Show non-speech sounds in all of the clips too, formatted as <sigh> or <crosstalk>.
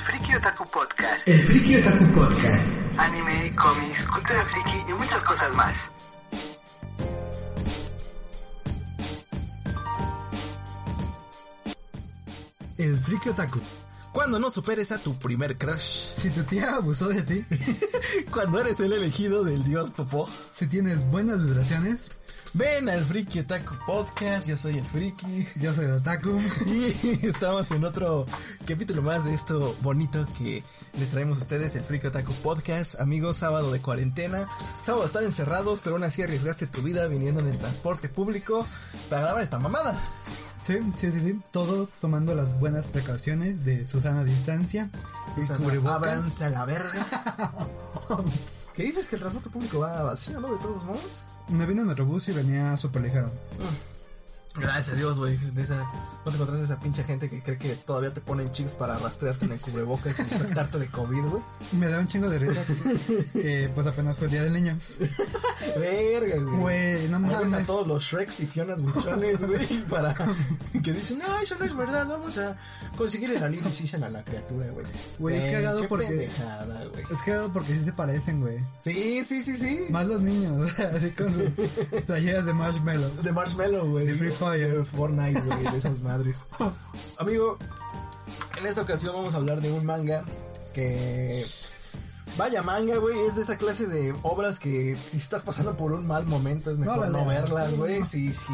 El Friki Otaku Podcast. El Friki Otaku Podcast. Anime, cómics, cultura friki y muchas cosas más. El Friki Otaku. Cuando no superes a tu primer crush. Si tu tía abusó de ti, <laughs> Cuando eres el elegido del dios Popó. si tienes buenas vibraciones, Ven al Friki Otaku Podcast, yo soy el Friki. yo soy Otaku. <laughs> Y estamos en otro capítulo más de esto bonito que les traemos a ustedes, el Friki Otaku Podcast. Amigos, sábado de cuarentena. Sábado están encerrados, pero aún así arriesgaste tu vida viniendo en el transporte público para grabar esta mamada. Sí, sí, sí, sí. Todo tomando las buenas precauciones de Susana Distancia y la verga. <laughs> ¿Qué dices que el transporte público va vacío, no? De todos modos. Me vine en Metrobús y venía súper ligero. Gracias a Dios, güey. de esa- No te encontraste esa pinche gente que cree que todavía te ponen chips para rastrearte en el cubrebocas y infectarte de COVID, güey. Me da un chingo de risa que pues apenas fue el día del niño. Verga, güey. Güey, no ves a mames. todos los Shreks y Fionas buchones, güey, para que dicen, no, eso no es verdad, vamos a conseguir el alivio a la criatura, güey. Güey, es cagado porque- pendejada. Es que porque sí se parecen, güey. Sí, sí, sí, sí. Más los niños, <laughs> así con sus playeras de marshmallow. De Marshmallow, güey. De Free Fire. De Fortnite, güey, de esas madres. <laughs> Amigo, en esta ocasión vamos a hablar de un manga que... Vaya manga, güey, es de esa clase de obras que si estás pasando por un mal momento es mejor No verlas, güey. Si, si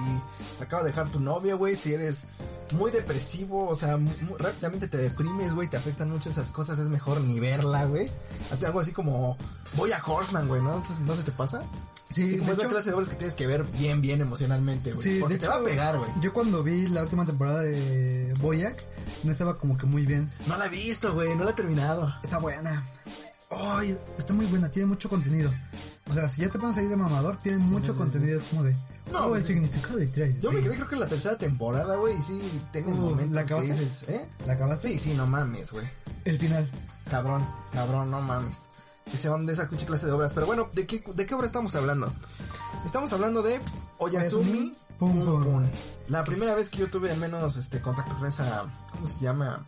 te acaba de dejar tu novia, güey, si eres muy depresivo, o sea, mu- rápidamente te deprimes, güey, te afectan mucho esas cosas, es mejor ni verla, güey. Hace algo así como voy a Horseman, güey, ¿no? ¿No se te pasa? Sí, Sí, como de es la hecho- clase de obras que tienes que ver bien, bien emocionalmente, güey. Sí, porque de te va a pegar, güey. Yo cuando vi la última temporada de Boyac, no estaba como que muy bien. No la he visto, güey, no la he terminado. Está buena. Ay, está muy buena, tiene mucho contenido. O sea, si ya te pones ahí de mamador, tiene mucho contenido. Es como de. No, No, el sí. significado de tres. Yo me quedé creo que en la tercera temporada, güey, y sí tengo un Uh, momento ¿la que acabaste? dices, ¿eh? ¿La acabaste? Sí, sí, no mames, güey. El final. Cabrón, cabrón, no mames. Que se van de esa pinche clase de obras. Pero bueno, ¿de qué, ¿de qué obra estamos hablando? Estamos hablando de Oyasumi Pum. Pum. La primera vez que yo tuve al menos este contacto con esa, ¿cómo se llama?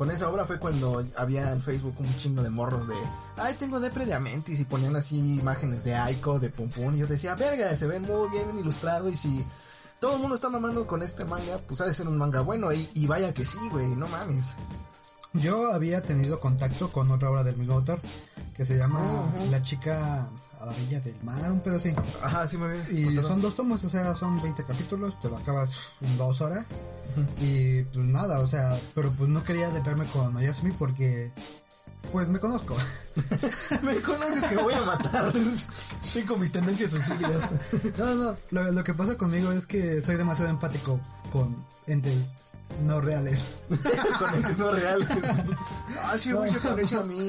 Con esa obra fue cuando había en Facebook un chingo de morros de, ay, tengo depre de Amentis y ponían así imágenes de Aiko, de Pum Pum y yo decía, verga, se ve muy bien ilustrado y si todo el mundo está mamando con este manga, pues ha de ser un manga bueno y, y vaya que sí, güey, no mames. Yo había tenido contacto con otra obra del mismo autor que se llama. La chica a la orilla del mar, un así. Ajá, sí me ves. Y son dos tomos, o sea, son 20 capítulos, te lo acabas <laughs> en dos horas. Y pues nada, o sea, pero pues no quería dejarme con Oyasumi porque pues me conozco. <laughs> Me conoces que voy a matar. Con mis tendencias suicidas. <laughs> No, no, lo, lo que pasa conmigo es que soy demasiado empático con entes no reales. <laughs> con entes no reales. Ah, sí, güey, se parece a mí.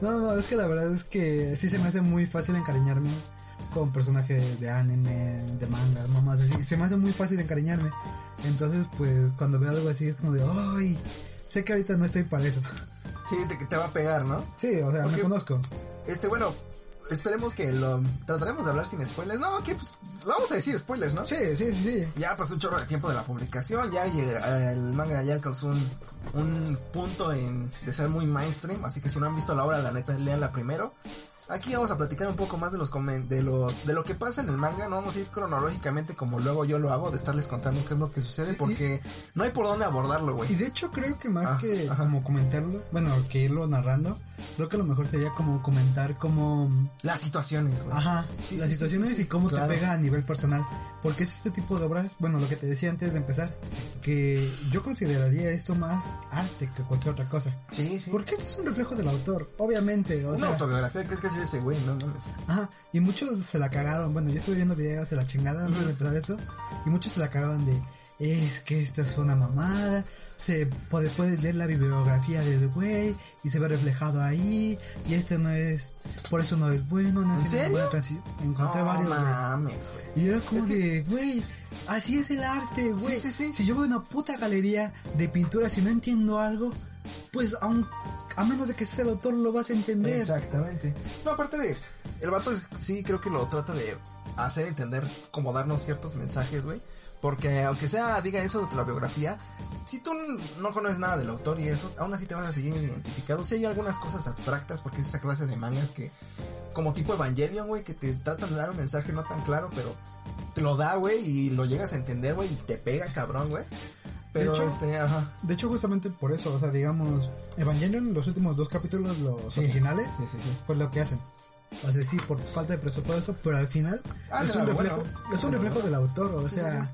No, <laughs> no, no, es que la verdad es que sí se me hace muy fácil encariñarme con personajes de anime, de manga, mamás así. Se me hace muy fácil encariñarme. Entonces, pues cuando veo algo así es como de, ay, sé que ahorita no estoy para eso. Sí, te, te va a pegar, ¿no? Sí, o sea, me Ok. conozco. Este, bueno, esperemos que lo trataremos de hablar sin spoilers. No, que pues vamos a decir spoilers, ¿no? Sí, sí, sí, sí. Ya pasó un chorro de tiempo de la publicación, ya llega- el manga ya alcanzó un, un punto en, de ser muy mainstream, así que si no han visto la obra, la neta, leanla primero. Aquí vamos a platicar un poco más de los de los de lo que pasa en el manga, no vamos a ir cronológicamente como luego yo lo hago, de estarles contando qué es lo que sucede, porque no hay por dónde abordarlo, Y güey. de hecho creo que más Ah, que ajá. como comentarlo, bueno, que irlo narrando, creo que lo mejor sería como comentar como... Las situaciones, güey. Ajá, Sí, las sí, situaciones sí, y cómo claro. te pega a nivel personal. Porque es este tipo de obras, bueno, lo que te decía antes de empezar, que yo consideraría esto más arte que cualquier otra cosa. Sí, sí. Porque esto es un reflejo del autor, obviamente. O Una sea, autobiografía que es casi de ese güey, no. Ajá, y muchos se la cagaron. Bueno, yo estuve viendo videos de la chingada antes de empezar eso. Y muchos se la cagaban de es que esto es una mamada, se puede, puedes leer la bibliografía del güey y se ve reflejado ahí, y esto no es, por eso no es bueno, no ¿En tiene serio? buena transición. Encontré No varios, mames, güey. Y era como Es que- de, güey, así es el arte, güey. Sí, sí, sí. Si yo voy a una puta galería de pintura, si no entiendo algo, pues aun, a menos de que seas el autor, lo vas a entender. Exactamente. No, aparte de, el vato sí creo que lo trata de hacer entender, como darnos ciertos mensajes, güey. Porque aunque sea, diga eso de la biografía, si tú no conoces nada del autor y eso, aún así te vas a seguir identificado. Si hay algunas cosas abstractas, porque es esa clase de mangas que, como tipo Evangelion, güey, que te tratan de dar un mensaje no tan claro, pero te lo da, güey, y lo llegas a entender, güey, y te pega, cabrón, güey. Pero, hecho, este, ajá. De hecho, justamente por eso, o sea, digamos, Evangelion, los últimos dos capítulos, los Sí. originales, Sí, sí, sí. pues lo que hacen. O sea, sí, por falta de presupuesto, pero al final Ah, es, sí, un bueno. reflejo, es un Sí, reflejo bueno. del autor, o Sí, sea...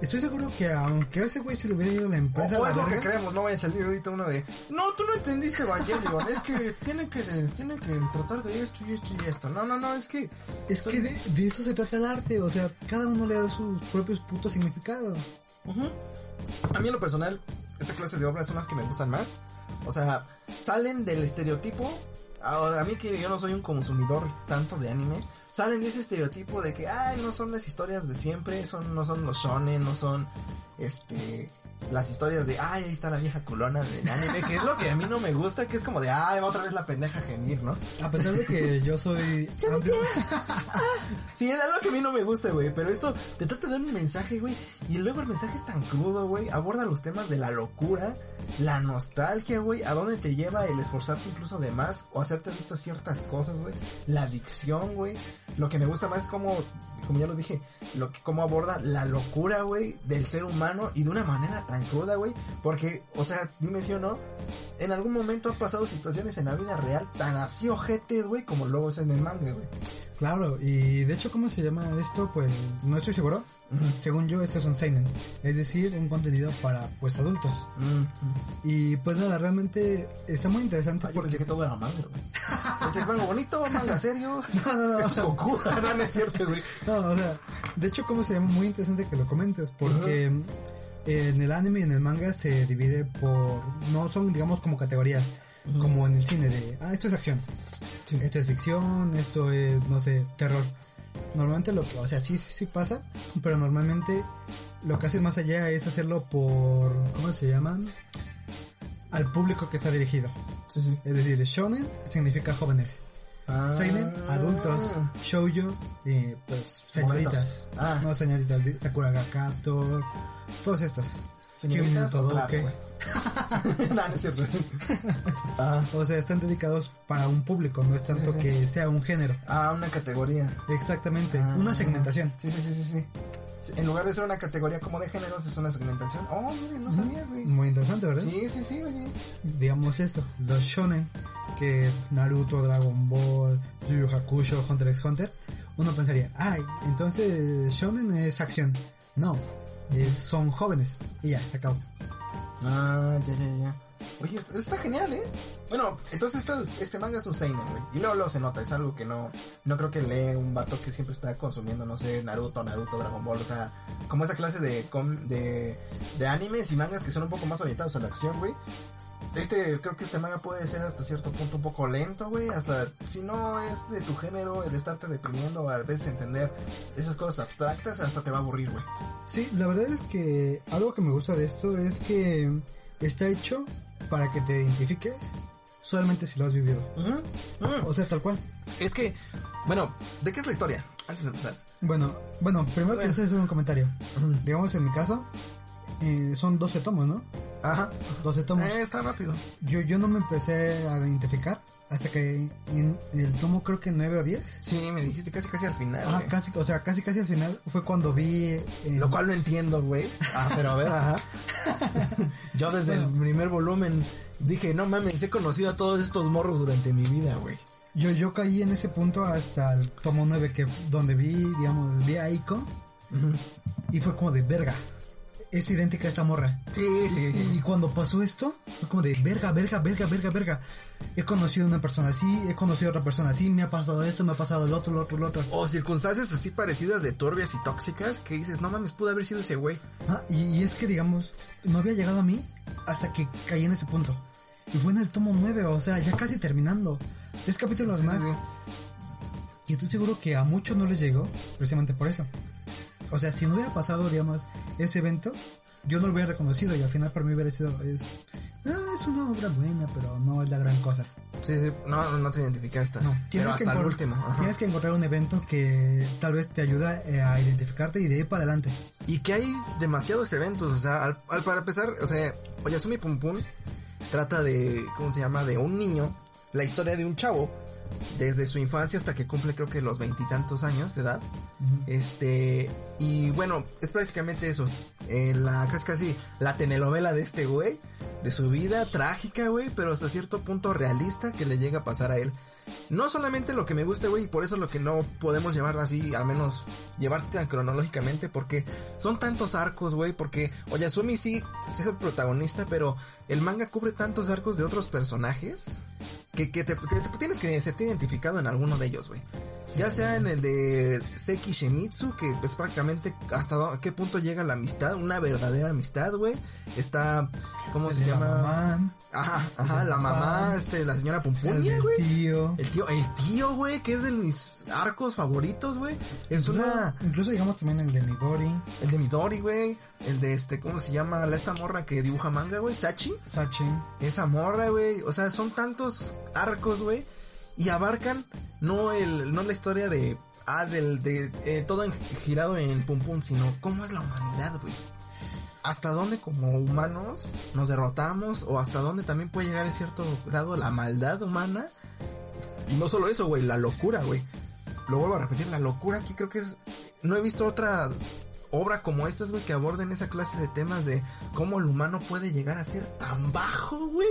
Estoy seguro que aunque a ese güey se le hubiera ido la empresa O, o a es la lo que verga, creemos, no vaya a salir ahorita uno de, no, tú no entendiste Evangelion, <laughs> es que tiene que, tiene que tratar de esto y esto y esto. No, no, no, es que... es que de, de eso se trata el arte, o sea, cada uno le da sus propios putos significados. Ujú. A mí en lo personal, esta clase de obras son las que me gustan más. O sea, salen del estereotipo. A, mí que yo no soy un consumidor tanto de anime, salen de ese estereotipo de que, ay, no son las historias de siempre, son, no son los shonen, no son, este, las historias de, ay, ahí está la vieja culona del anime, que es lo que a mí no me gusta, que es como de, ay, va otra vez la pendeja a gemir, ¿no? A pesar de que yo soy <laughs> amplio, Sí, es algo que a mí no me gusta, güey. Pero esto te trata de dar un mensaje, güey. Y luego el mensaje es tan crudo, güey. Aborda los temas de la locura, la nostalgia, güey. A dónde te lleva el esforzarte incluso de más o hacerte adicto a ciertas cosas, güey. La adicción, güey. Lo que me gusta más es como, como ya lo dije, lo que, cómo aborda la locura, güey, del ser humano y de una manera tan cruda, güey. Porque, o sea, dime si o no, en algún momento han pasado situaciones en la vida real tan así ojetes, güey, como luego es en el manga, güey. claro, y de hecho, ¿cómo se llama esto? Pues no estoy seguro. Según yo, esto es un seinen, es decir, un contenido para pues adultos. Mm. Y pues nada, realmente está muy interesante Ah, yo porque pensé que todo era manga, güey. <laughs> Este es manga bonito, manga serio. <laughs> No, no, no. Es Goku. <laughs> no, no es cierto, güey. No, o sea, de hecho, como se llama, muy interesante que lo comentes, porque en el anime y en el manga se divide por, no son, digamos, como categorías, como en el cine de, ah, esto es acción, esto es ficción, esto es, no sé, terror. Normalmente lo que, o sea, sí, sí, sí pasa, pero normalmente lo que hacen más allá es hacerlo por, ¿cómo se llaman? Al público que está dirigido. Sí, sí. Es decir, shonen significa jóvenes. Ah. Seinen, adultos, shoujo, y pues señoritas. Ah. No, señoritas, Sakura Gakato, todos estos. Todoke. traps, güey. <laughs> no, no es cierto. <laughs> ah, O sea, están dedicados para un público, no es tanto sí. que sea un género. ah, una categoría. Exactamente, Ah. una segmentación. Sí, sí, sí, sí, sí. Sí, En lugar de ser una categoría como de géneros, es una segmentación. Oh, mire, no sabía, güey. Muy interesante, ¿verdad? Sí, sí, sí, oye. Digamos esto, los shonen, que Naruto, Dragon Ball, Yu Yu Hakusho, Hunter x Hunter, uno pensaría, ay, entonces shonen es acción. No, son jóvenes. Y ya, se acabó. Ah, ya, ya, ya. Oye, esto, está genial, ¿eh? Bueno, entonces esto, este manga es un seinen, güey. Y luego, luego se nota, es algo que no, no creo que lee un vato que siempre está consumiendo, no sé, Naruto, Naruto, Dragon Ball, o sea, como esa clase de, de, de animes y mangas que son un poco más orientados a la acción, güey. Este, creo que este manga puede ser hasta cierto punto un poco lento, güey. Hasta si no es de tu género, el estarte deprimiendo, a veces entender esas cosas abstractas, hasta te va a aburrir, güey. Sí, la verdad es que algo que me gusta de esto es que está hecho para que te identifiques solamente si lo has vivido. O sea, tal cual. Es que, bueno, ¿de qué es la historia? Antes de empezar. Bueno, bueno, primero Bueno. quiero hacer un comentario. Ujú. Digamos, en mi caso, eh, son 12 tomos, ¿no? Ajá. 12 tomos. Eh, está rápido. Yo, yo no me empecé a identificar hasta que en el tomo creo que 9 o 10. Sí, me dijiste casi casi al final. Ah, casi, o sea, casi casi al final fue cuando vi... eh, Lo cual no entiendo, güey. Ah, pero a ver. Ajá. <laughs> Yo desde el primer volumen dije, no mames, he conocido a todos estos morros durante mi vida, güey. Yo, yo caí en ese punto hasta el tomo 9 que donde vi, digamos, vi a Ico y fue como de verga. Es idéntica a esta morra. Sí, sí. Y cuando pasó esto, fue como de verga, verga, verga, verga, verga. He conocido a una persona así, he conocido a otra persona así, me ha pasado esto, me ha pasado el otro, el otro, el otro. O circunstancias así parecidas de turbias y tóxicas que dices, no mames, pudo haber sido ese güey. Ah, y, y es que, digamos, no había llegado a mí hasta que caí en ese punto. Y fue en el tomo 9, o sea, ya casi terminando. Tres capítulos Sí, más. sí. Y estoy seguro que a muchos no les llegó, precisamente por eso. O sea, si no hubiera pasado, digamos, ese evento, yo no lo hubiera reconocido y al final para mí hubiera sido, es, ah, es una obra buena, pero no es la gran cosa. Sí, sí. No, no te identificaste. No, pero hasta el encon- último. ajá. Tienes que encontrar un evento que tal vez te ayuda eh, a identificarte y de ir para adelante. Y que hay demasiados eventos, o sea, al, al- para empezar, o sea, Oyasumi Pum Pum trata de, ¿cómo se llama? De un niño, la historia de un chavo, desde su infancia hasta que cumple creo que los veintitantos años de edad. Este, y bueno, es prácticamente eso, eh, la, casi casi la telenovela de este güey, de su vida trágica, güey, pero hasta cierto punto realista que le llega a pasar a él. No solamente lo que me gusta, güey, y por eso es lo que no podemos llevar así, al menos llevarte tan cronológicamente, porque son tantos arcos, güey, porque Oyasumi sí es el protagonista, pero el manga cubre tantos arcos de otros personajes que, que te, te- te tienes que sentir identificado en alguno de ellos, güey. Ya sea en el de Seki Shemitsu, que es prácticamente hasta qué punto llega la amistad, una verdadera amistad, güey. Está, ¿cómo El se llama? Ajá, ajá, el la mamá, este, la señora el Pumpunia, güey. tío. El tío, el tío, güey, que es de mis arcos favoritos, güey. Es una, Incluso digamos también el de Midori, el de Midori, güey. El de este, ¿cómo se llama? La esta morra que dibuja manga, güey, Sachi. Sachin. Esa morra, güey. O sea, son tantos arcos, güey. Y abarcan no el, no la historia de, ah, del, de, eh, todo en- girado en Pum Pum, sino cómo es la humanidad, güey. Hasta dónde como humanos nos derrotamos o hasta dónde también puede llegar en cierto grado la maldad humana. Y no solo eso, güey, la locura, güey. Lo vuelvo a repetir, la locura aquí creo que es... No he visto otra obra como esta, güey, que aborden esa clase de temas de cómo el humano puede llegar a ser tan bajo, güey.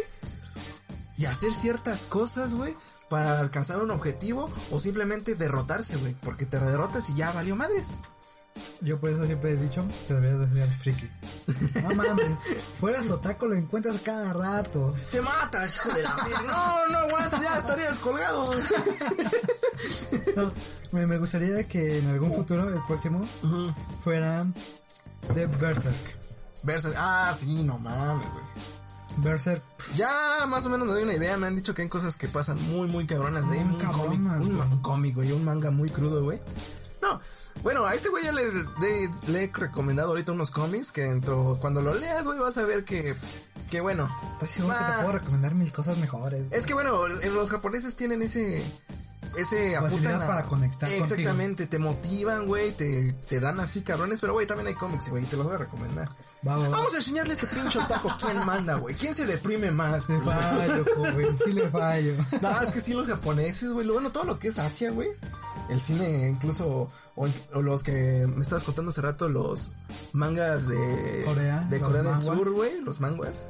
Y hacer ciertas cosas, güey, para alcanzar un objetivo o simplemente derrotarse, güey. Porque te derrotas y ya valió madres. Yo por eso siempre he dicho que deberías de ser friki. No mames, fueras otaku lo encuentras cada rato. Te matas, hijo de la. No, no aguantas, ya estarías colgado. No, me, me gustaría que en algún futuro, el próximo, Ujú. fuera de Berserk. Berserk. Ah, sí, no mames, güey. Berserk, Ya más o menos me doy una idea. Me han dicho que hay cosas que pasan muy, muy cabronas de Un cómic, cabronas, un, un cómic, güey. Un manga muy crudo, güey. No. Bueno, a este güey ya le, de- le he recomendado ahorita unos cómics que dentro, cuando lo leas, güey, vas a ver que, que bueno. estoy seguro que Ah. te puedo recomendar mil cosas mejores. Es que bueno, los japoneses tienen ese ese apuntan a- para conectar contigo. Exactamente, te motivan, güey, te, te dan así cabrones, pero güey, también hay cómics, güey, te los voy a recomendar. Va, va, va. Vamos a enseñarle este pinche otaku quién manda, güey. ¿Quién se deprime más? Le fallo, joven, sí le fallo. <laughs> No, es que sí, los japoneses, güey. Bueno, todo lo que es Asia, güey. El cine, incluso, o, o los que me estabas contando hace rato, los mangas de Corea, de los Corea del. Sur, güey, los manguas.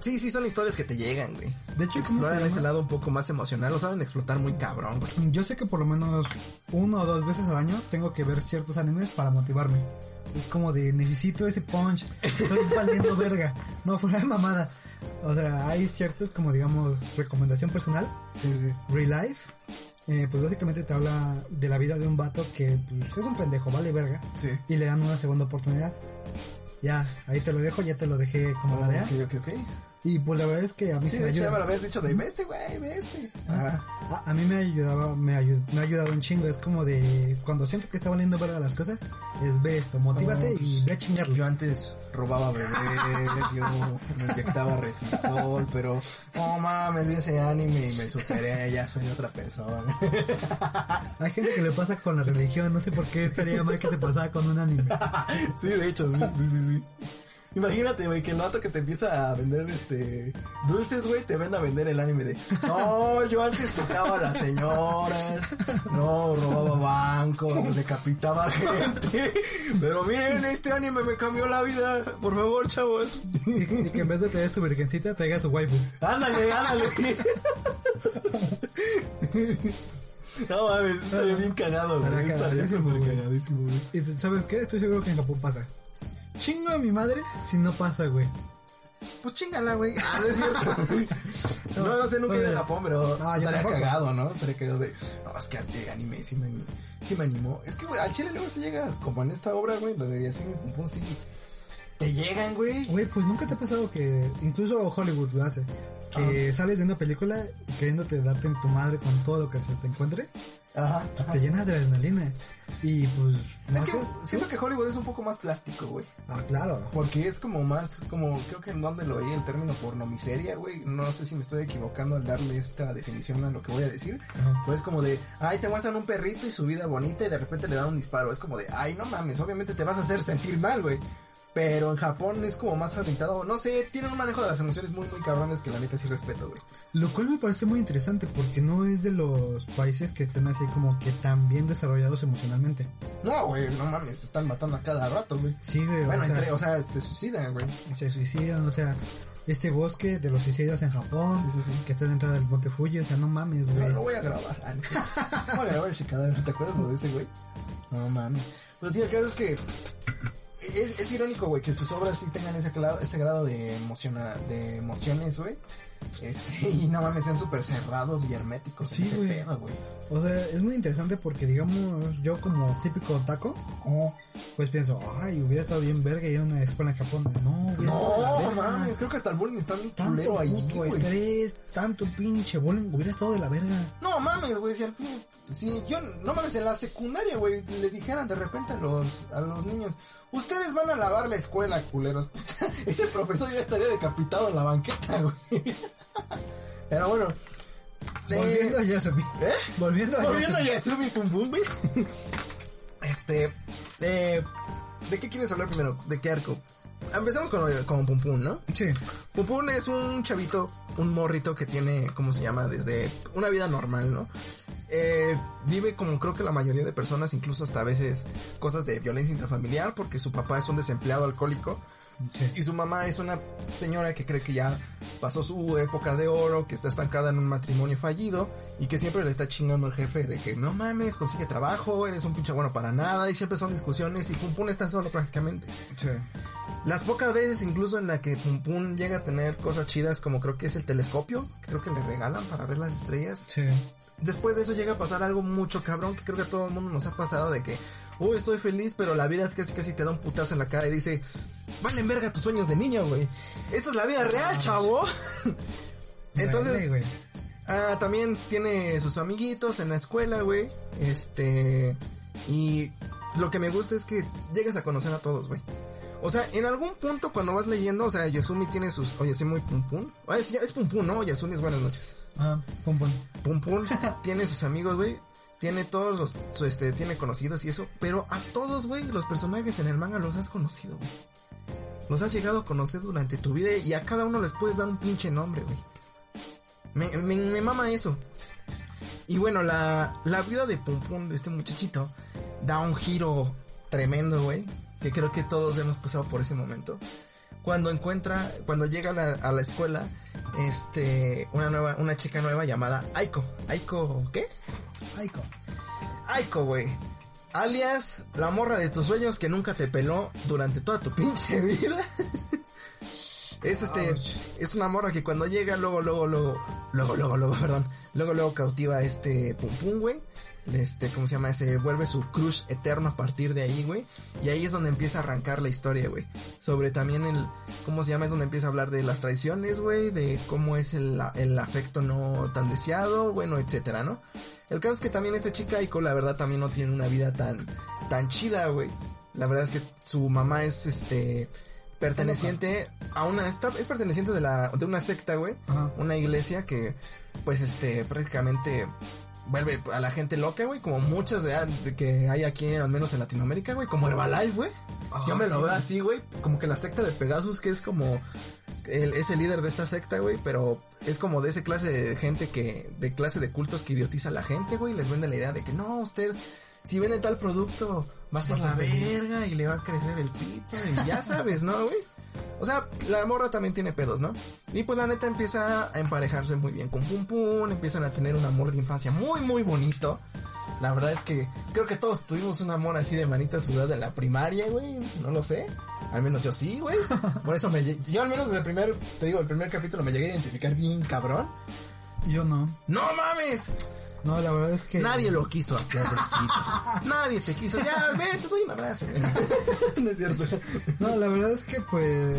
Sí, sí, son historias que te llegan, güey. De hecho, ¿cómo se Exploran ese lado un poco más emocional, lo saben explotar muy cabrón, güey. Yo sé que por lo menos uno o dos veces al año tengo que ver ciertos animes para motivarme. Es como de necesito ese punch, estoy <laughs> valiendo verga. No, fuera de mamada. O sea, hay ciertos como digamos recomendación personal. Sí, sí. Real Life. Eh, pues básicamente te habla de la vida de un vato que pues, es un pendejo, vale verga. Sí. Y le dan una segunda oportunidad. Ya, ahí te lo dejo, ya te lo dejé como tarea. Ok, ok. Y pues la verdad es que a mí Sí, se me ayuda. me lo habías dicho de, ve este, güey, ve este. Ajá. A, a mí me ayudaba, me, ayu- me ha ayudado un chingo. Es como de cuando siento que está valiendo verga las cosas, es ve esto, motívate y ve a chingarlo. Yo antes robaba bebés, yo me inyectaba resistol, pero no mames, vi ese anime y me superé, ya soy otra persona. <laughs> Hay gente que le pasa con la religión, no sé por qué estaría mal que te pasara con un anime. <laughs> sí, de hecho, sí, sí, sí, sí. Imagínate, güey, que el vato que te empieza a vender este dulces, güey, te venda a vender el anime de No, yo antes tocaba a las señoras, no, robaba bancos, decapitaba gente. Pero miren, este anime me cambió la vida. Por favor, chavos. Y, que en vez de tener su virgencita, traiga su waifu. Ándale, ándale. No mames, estaría bien cagado, güey. Estaría súper cagadísimo, güey. Y ¿sabes qué? Estoy seguro que en Japón pasa. Chingo a mi madre si no pasa, güey. Pues chingala, güey. Ah, no es cierto. <laughs> no, no sé, nunca he ido a Bueno. Japón, pero No, estaría cagado, ¿no? Estaría cagado de. No, es que de anime sí me, sí me animó. Es que, güey, al chile luego se llega, como en esta obra, güey, lo de así pum pum, sí. Te llegan, güey. Güey, pues nunca te ha pasado que incluso Hollywood lo hace. Que sales de una película queriéndote darte en tu madre con todo lo que se te encuentre, Ajá. pues te llenas de adrenalina. Y pues, no Es que sé. siento que Hollywood es un poco más plástico, güey. Ah, claro. Porque es como más, como, creo que en donde lo oí el término pornomiseria, güey. No sé si me estoy equivocando al darle esta definición a lo que voy a decir. Ajá. Pues como de, ay, te muestran un perrito y su vida bonita y de repente le dan un disparo. Es como de, ay, no mames, obviamente te vas a hacer sentir mal, güey. Pero en Japón es como más orientado, no sé, tienen un manejo de las emociones muy, muy cabrones que la neta sí respeto, güey. Lo cual me parece muy interesante porque no es de los países que estén así como que tan bien desarrollados emocionalmente. No, güey, no mames, se están matando a cada rato, güey. Sí, güey. Bueno, o, sea, entre, o sea, se suicidan, güey. se suicidan, o sea, este bosque de los suicidas en Japón, Sí, sí, sí. que está entrada del Monte Fuji, o sea, no mames, No, güey. lo voy a grabar. <laughs> Ah, no. Voy a grabar ese cadáver. ¿Te acuerdas lo de ese güey? No mames. Pues sí, el caso es que es, es irónico, güey, que sus obras sí tengan ese, ese grado de, emociona, de emociones, güey. Este, <laughs> y no mames, sean súper cerrados y herméticos. Sí, güey. güey. O sea, es muy interesante porque, digamos, yo como típico taco, pues pienso, ay, hubiera estado bien verga ir a una escuela en Japón. No, la No, mames, creo que hasta el bullying está bien Tanto culero ahí, puto güey. estrés, tanto pinche bullying, hubiera estado de la verga. No mames, güey, si, al si yo, no mames, en la secundaria, güey, le dijeran de repente a los, a los niños, ustedes van a lavar la escuela, culeros, <laughs> ese profesor ya estaría decapitado en la banqueta, güey. Pero bueno. de- Volviendo a Yasumi. ¿Eh? Volviendo a Volviendo a Yasumi. Yasumi Pum Pum. Este, de, ¿de qué quieres hablar primero? ¿De qué arco? Empezamos con, con Pum Pum, ¿no? Sí. Pupun es un chavito, un morrito que tiene, ¿cómo se llama? Desde una vida normal, ¿no? Eh, vive como creo que la mayoría de personas, incluso hasta a veces cosas de violencia intrafamiliar, porque su papá es un desempleado alcohólico y su mamá es una señora que cree que ya pasó su época de oro, que está estancada en un matrimonio fallido y que siempre le está chingando al jefe de que no mames, consigue trabajo, eres un pinche bueno para nada y siempre son discusiones y Pum Pum está solo prácticamente. Sí. Las pocas veces incluso en la que Pum Pum llega a tener cosas chidas como creo que es el telescopio, que creo que le regalan para ver las estrellas. Sí. Después de eso llega a pasar algo mucho cabrón que creo que a todo el mundo nos ha pasado de que, uy, estoy feliz, pero la vida es casi casi te da un putazo en la cara y dice, valen verga tus sueños de niño, güey. Esta es la vida real, chavo. Entonces. Ah, también tiene sus amiguitos en la escuela, güey. Este. Y lo que me gusta es que llegas a conocer a todos, güey. O sea, en algún punto cuando vas leyendo, o sea, Yasumi tiene sus. Oye, sí, muy pum pum. Ah, es, es pum pum, ¿no? Yasumi es buenas noches. Ah, pum pum. Pum pum <laughs> tiene sus amigos, güey. Tiene todos los. su, este, tiene conocidos y eso. Pero a todos, güey, los personajes en el manga los has conocido, güey. Los has llegado a conocer durante tu vida y a cada uno les puedes dar un pinche nombre, güey. Me, me, me mama eso. Y bueno, la, la vida de Pum Pum de este muchachito da un giro tremendo, güey. Que creo que todos hemos pasado por ese momento. Cuando encuentra, cuando llega a la, a la escuela, este, una nueva, una chica nueva llamada Aiko. Aiko, ¿qué? Aiko. Aiko, güey. Alias, la morra de tus sueños que nunca te peló durante toda tu pinche <laughs> vida. Es este, es una morra que cuando llega, luego, luego, luego, luego, luego, luego, perdón, luego, luego cautiva a este Pum Pum, güey. Este, ¿cómo se llama? Se vuelve su crush eterno a partir de ahí, güey. Y ahí es donde empieza a arrancar la historia, güey. Sobre también el, ¿cómo se llama? Es donde empieza a hablar de las traiciones, güey. De cómo es el, el afecto no tan deseado, bueno, etcétera, ¿no? El caso es que también esta chica Aiko, la verdad, también no tiene una vida tan, tan chida, güey. La verdad es que su mamá es, este, perteneciente a una, está- es perteneciente de la, de una secta, güey. Una iglesia que, pues, este, prácticamente vuelve a la gente loca, güey. Como muchas de, de que hay aquí, al menos en Latinoamérica, güey. Como Herbalife, güey. Yo me lo sí. veo así, güey. Como que la secta de Pegasus, que es como el, es el líder de esta secta, güey, pero es como de ese clase de gente que, de clase de cultos que idiotiza a la gente, güey, les vende la idea de que no, usted, si vende tal producto, va a ser la verga y le va a crecer el pito y ya sabes, ¿no, güey? O sea, la morra también tiene pedos, ¿no? Y pues la neta empieza a emparejarse muy bien con Pum Pum, empiezan a tener un amor de infancia muy, muy bonito. La verdad es que creo que todos tuvimos un amor así de manita sudada en la primaria, güey, no lo sé. Al menos yo sí, güey. <laughs> Por eso me, yo al menos desde el primer, te digo, el primer capítulo me llegué a identificar bien cabrón. Yo no. ¡No mames! No, la verdad es que. Nadie lo quiso Andresito. Nadie te quiso. Ya, ven, te doy un abrazo. <laughs> no es cierto. No, la verdad es que pues.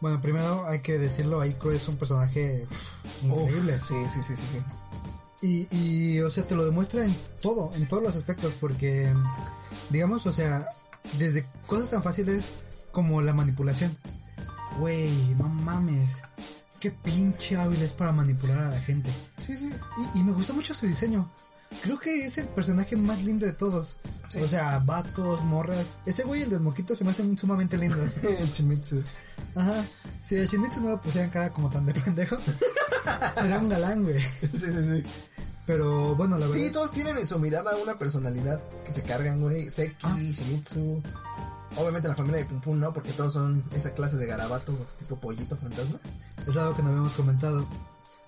Bueno, primero hay que decirlo, Aiko es un personaje increíble. Uf, sí, sí, sí, sí, sí. Y, y, o sea, te lo demuestra en todo, en todos los aspectos, porque, digamos, o sea, desde cosas tan fáciles como la manipulación. Güey, no mames. Qué pinche hábil es para manipular a la gente. Sí, sí. Y, y me gusta mucho su diseño. Creo que es el personaje más lindo de todos. Sí. O sea, vatos, morras. Ese güey, el del moquito, se me hacen sumamente lindos. <laughs> Chimitsu. Ajá. Si a Shimizu no lo pusieran cara como tan de pendejo, <laughs> sería un galán, güey. Sí, sí, sí. Pero bueno, la verdad. Sí, todos tienen en su mirada una personalidad que se cargan, güey. Seki, Ah. Shimizu. Obviamente la familia de Pum Pum no, porque todos son esa clase de garabato tipo pollito fantasma. Es algo que no habíamos comentado.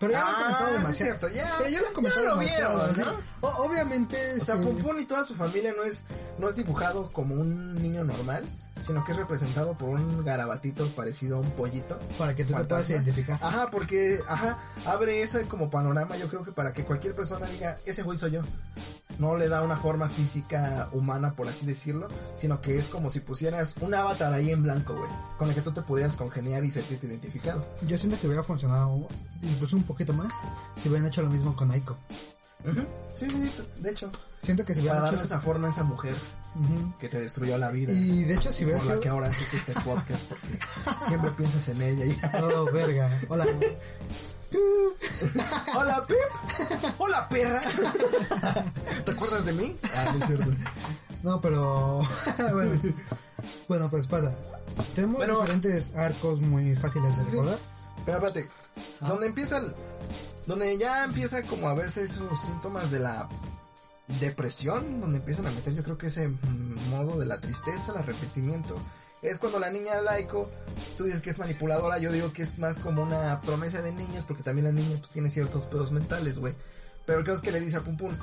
Pero ya lo han Ah, comentado es cierto, ya. Pero ya lo han comentado Ya lo demasiado, vieron, ¿sí? ¿no? O- obviamente. O sea, sí. Pum y toda su familia no es, no es dibujado como un niño normal, sino que es representado por un garabatito parecido a un pollito. Para que tú te puedas identificar. Ajá, porque, ajá, abre ese como panorama, yo creo que para que cualquier persona diga, ese güey soy yo. No le da una forma física humana, por así decirlo, sino que es como si pusieras un avatar ahí en blanco, güey, con el que tú te pudieras congeniar y sentirte identificado. Yo siento que hubiera funcionado incluso un poquito más si hubieran hecho lo mismo con Aiko. Ujú, Sí, sí, sí, de hecho, Siento que si para hubieran darle esa forma a esa mujer que te destruyó la vida. Y de hecho, si hubiera por la que ahora haces este podcast porque siempre <laughs> piensas en ella y Oh, verga. Hola. <laughs> <laughs> hola Pip hola perra <laughs> ¿te acuerdas de mí? ah no es cierto No, pero. <laughs> bueno. bueno, pues pasa. Tenemos Bueno. diferentes arcos muy fáciles de Sí. recordar. pero espérate donde empieza el- donde ya empieza como a verse esos síntomas de la depresión donde empiezan a meter yo creo que ese modo de la tristeza el arrepentimiento es cuando la niña laico tú dices que es manipuladora yo digo que es más como una promesa de niños porque también la niña pues tiene ciertos pedos mentales güey pero caso es que le dice a Pum Pum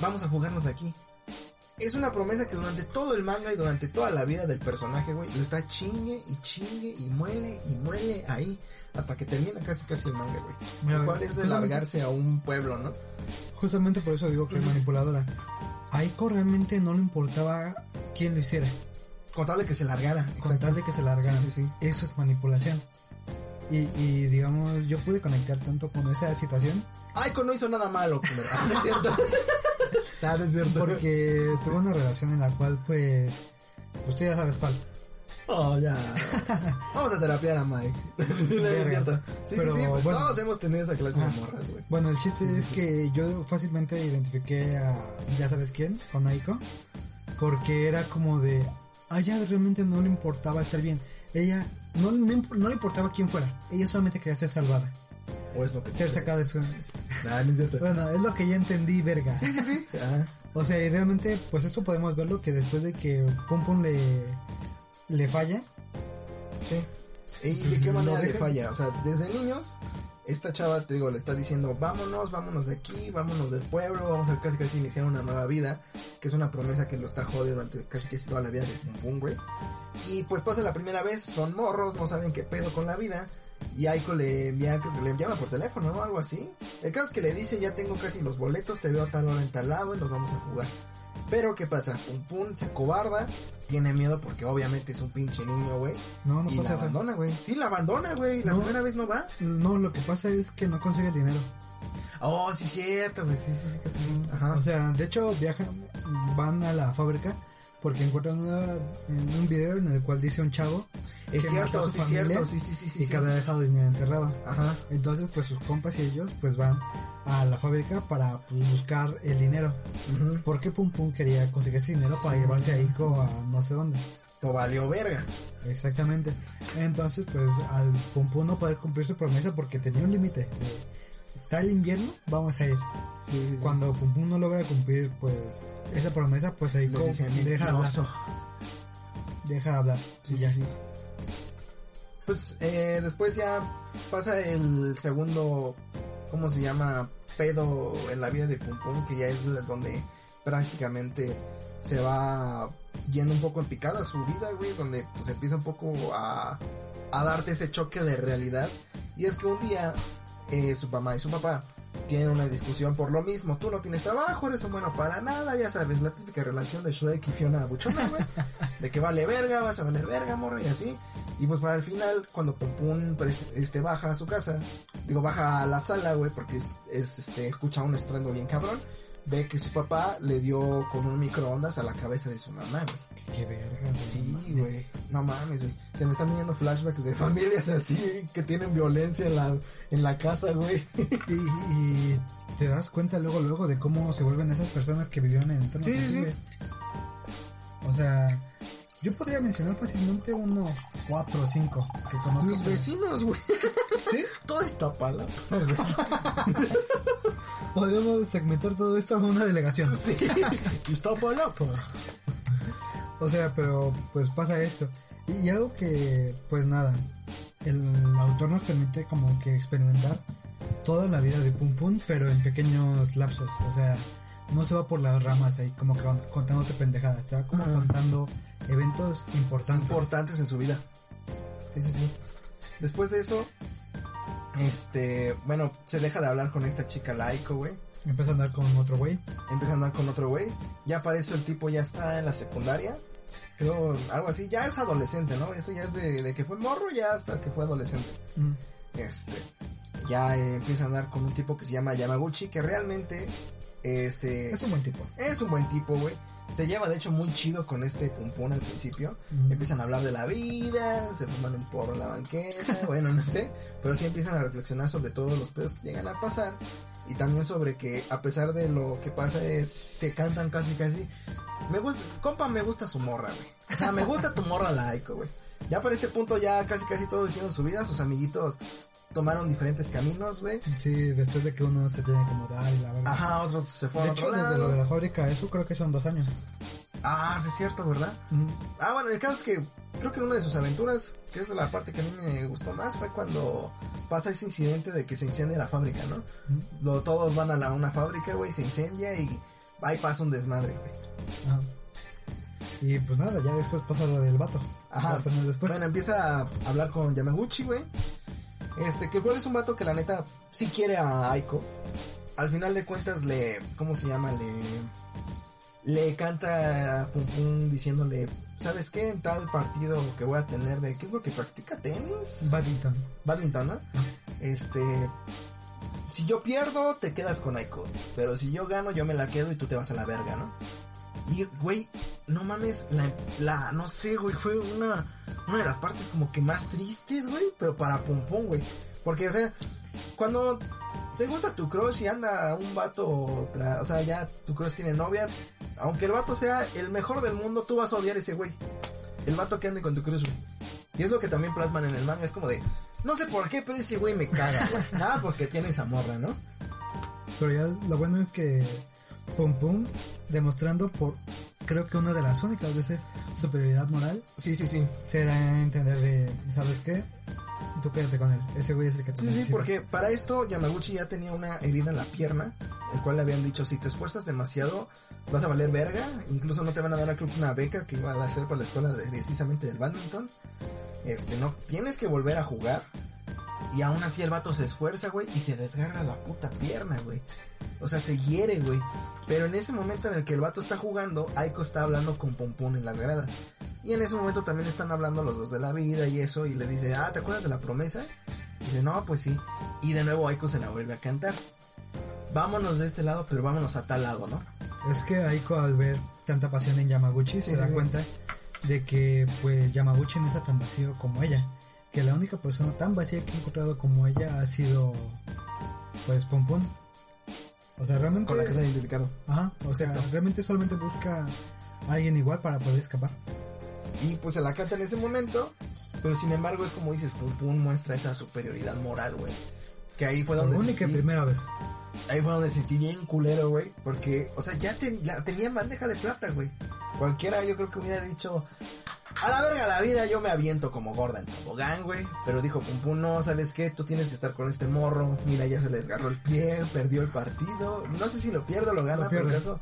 vamos a jugarnos de aquí es una promesa que durante todo el manga y durante toda la vida del personaje, güey, lo está chingue y chingue y muele y muele ahí hasta que termina casi casi el manga, güey. Lo cual es de largarse a un pueblo, ¿no? Justamente por eso digo que es manipuladora. A Aiko realmente no le importaba quién lo hiciera. Con tal de que se largara. Con tal de que se largara. Sí, sí, sí. Eso es manipulación. Y, y digamos, yo pude conectar tanto con esa situación Aiko no hizo nada malo. Ah, no es cierto. <laughs> No es cierto. porque tuve una relación en la cual, pues, usted ya sabes cuál. Oh, ya. <laughs> Vamos a terapiar a Mike. <laughs> no es cierto. Sí, Pero, sí, sí. pues bueno. Todos hemos tenido esa clase de morras, güey. Bueno, el chiste Sí, sí, es sí. que yo fácilmente identifiqué a ya sabes quién, con Aiko, porque era como de, a ella realmente no le importaba estar bien. Ella no, no, le importaba quién fuera, ella solamente quería ser salvada, O es lo que ser sacada de su... <laughs> Ah, no es cierto. Bueno, es lo que ya entendí, verga. Sí, sí, sí. <laughs> Ajá. O sea, y realmente, pues esto podemos verlo que después de que Pum Pum le, le falla, Sí. ¿Y de Pues, qué manera le falla? O sea, desde niños, esta chava, te digo, le está diciendo, vámonos, vámonos de aquí, vámonos del pueblo, vamos a casi casi iniciar una nueva vida, que es una promesa que lo está jodiendo durante casi toda la vida de Pum Pum, güey. Y pues pasa la primera vez, son morros, no saben qué pedo con la vida. Y Aiko le envía, le llama por teléfono, ¿no? Algo así. El caso es que le dice, ya tengo casi los boletos, te veo a tal hora en tal lado y nos vamos a jugar. Pero ¿qué pasa? Pum se acobarda, tiene miedo porque obviamente es un pinche niño, güey. no, no y la pasa eso. abandona, güey. Sí, la abandona, güey. La No. primera vez no va. No, lo que pasa es que no consigue el dinero. Oh, sí, cierto, güey. Sí, sí, sí. Ajá. O sea, de hecho viajan, van a la fábrica porque encuentran una- en un video en el cual dice un chavo es que mató cierto, a su sí, familia cierto. Sí, sí, sí, sí. y sí. que había dejado dinero enterrado. Ajá. Entonces, pues sus compas y ellos pues van a la fábrica para pues, buscar el dinero. Porque Pum Pum quería conseguir ese dinero Sí, para llevarse a Ico a no sé dónde. To valió verga. Exactamente. Entonces, pues al Pum Pum no poder cumplir su promesa porque tenía un límite. de Tal invierno vamos a ir. Sí, sí, sí. Cuando Pum Pum no logra cumplir pues esa promesa, pues Ico dice deja de hablar. Deja de hablar. Sí, ya. sí, sí. Pues eh, después ya pasa el segundo, ¿cómo se llama? Pedo en la vida de Pum Pum, que ya es donde prácticamente se va yendo un poco en picada su vida, güey, donde pues empieza un poco a, a darte ese choque de realidad. Y es que un día eh, su mamá y su papá tienen una discusión por lo mismo. Tú no tienes trabajo, eres un bueno para nada, ya sabes, la típica relación de Shrek y Fiona Buchona, güey. <laughs> de que vale verga, vas a valer verga, morro, y así. Y pues para el final, cuando Pum pues, este, baja a su casa, digo, baja a la sala, güey, porque es, es, este, escucha un estruendo bien cabrón, ve que su papá le dio con un microondas a la cabeza de su mamá, güey. Qué verga. güey. Sí, güey. No mames, güey. Se me están viniendo flashbacks de <laughs> familias así que tienen violencia en la, en la casa, güey. Y, y te das cuenta luego, luego de cómo se vuelven esas personas que vivieron en entornos Sí, sí, sí. güey. O sea, yo podría mencionar fácilmente unos cuatro o cinco que conozco. Mis vecinos, güey. ¿Sí? Toda esta palabra. Podríamos segmentar todo esto a una delegación. Sí. Iztapalapa. O sea, pero pues pasa esto. Y, y algo que, pues nada, el autor nos permite como que experimentar toda la vida de Pum Pum, pero en pequeños lapsos. O sea, no se va por las ramas ahí como que cont- contándote pendejadas. Te va como contando eventos importantes. Importantes en su vida. Sí, sí, sí. Después de eso, este, bueno, se deja de hablar con esta chica laico, güey. Empieza a andar con otro güey. Empieza a andar con otro güey. Ya para eso el tipo ya está en la secundaria. Creo, algo así. Ya es adolescente, ¿no? Esto ya es de, de que fue morro ya hasta que fue adolescente. Mm. Este, ya eh, empieza a andar con un tipo que se llama Yamaguchi, que realmente, este, Es un buen tipo. es un buen tipo, güey. Se lleva, de hecho, muy chido con este Pum al principio. Mm. Empiezan a hablar de la vida, se fuman un porro en la banqueta, <laughs> bueno, no sé. Pero sí empiezan a reflexionar sobre todos los pedos que llegan a pasar. Y también sobre que, a pesar de lo que pasa, es, se cantan casi, casi. Me gusta, compa, me gusta su morra, güey. O sea, me gusta tu morra laico, güey. Ya para este punto, ya casi, casi todos hicieron su vida. Sus amiguitos tomaron diferentes caminos, güey. Sí, después de que uno se tiene que mudar y la verdad. Ajá, otros se De fueron a hecho, otro desde lo de la fábrica, eso creo que son dos años. Ah, sí es cierto, ¿verdad? Ah, bueno, el caso es que creo que una de sus aventuras, que es la parte que a mí me gustó más, fue cuando pasa ese incidente de que se incendia la fábrica, ¿no? Lo, todos van a la, una fábrica, güey, se incendia y ahí pasa un desmadre, güey. Ajá. Y pues nada, ya después pasa lo del vato. Ajá. Dos años después. Bueno, empieza a hablar con Yamaguchi, güey. Este, que igual es un vato que la neta sí quiere a Aiko. Al final de cuentas le, ¿cómo se llama? Le, le canta a Pum Pum diciéndole, ¿sabes qué? En tal partido que voy a tener de, ¿qué es lo que practica? ¿Tenis? Badminton. Badminton, ¿no? Este, si yo pierdo, te quedas con Aiko. Pero si yo gano, yo me la quedo y tú te vas a la verga, ¿no? Y, güey, no mames, la, la, no sé, güey, fue una, una de las partes como que más tristes, güey, pero para Pum, güey. Porque, o sea, cuando te gusta tu crush y anda un vato, o sea, ya tu crush tiene novia, aunque el vato sea el mejor del mundo, tú vas a odiar a ese güey. El vato que ande con tu crush, güey. Y es lo que también plasman en el manga, es como de, no sé por qué, pero ese güey me caga, güey. <laughs> Nada porque tiene esa morra, ¿no? Pero ya lo bueno es que Pum Pum, demostrando por creo que una de las únicas veces superioridad moral, Sí, sí, sí. se da a entender de, ¿sabes qué? Tú quédate con él. Ese güey es el que te Sí, sí, necesita. porque para esto Yamaguchi ya tenía una herida en la pierna, el cual le habían dicho, si te esfuerzas demasiado, vas a valer verga, incluso no te van a dar creo una beca que iba a hacer para la escuela de, precisamente del badminton. Este, no, tienes que volver a jugar. Y aún así el vato se esfuerza, güey, y se desgarra la puta pierna, güey. O sea, se hiere, güey. Pero en ese momento en el que el vato está jugando, Aiko está hablando con Pompón en las gradas. Y en ese momento también están hablando los dos de la vida y eso. Y le dice, ah, ¿te acuerdas de la promesa? Dice, no, pues sí. Y de nuevo Aiko se la vuelve a cantar. Vámonos de este lado, pero vámonos a tal lado, ¿no? Es que Aiko al ver tanta pasión en Yamaguchi Sí, se sí, da sí. cuenta de que pues Yamaguchi no está tan vacío como ella. Que la única persona tan vacía que ha encontrado como ella ha sido pues Pum Pum. O sea, realmente... Con la que se ha identificado. Ajá, o sea, Exacto. realmente solamente busca a alguien igual para poder escapar. Y pues se la canta en ese momento. Pero sin embargo, es como dices, Pum Pum muestra esa superioridad moral, güey. Que ahí fue donde. única y sentí- primera vez. Ahí fue donde sentí bien culero, güey. Porque, o sea, ya ten- la tenía en bandeja de plata, güey. Cualquiera, yo creo que hubiera dicho. A la verga la vida, yo me aviento como gorda en tobogán, güey. Pero dijo Pum Pum, no, ¿sabes qué? Tú tienes que estar con este morro. Mira, ya se le desgarró el pie, perdió el partido. No sé si lo pierde o lo gana, pero caso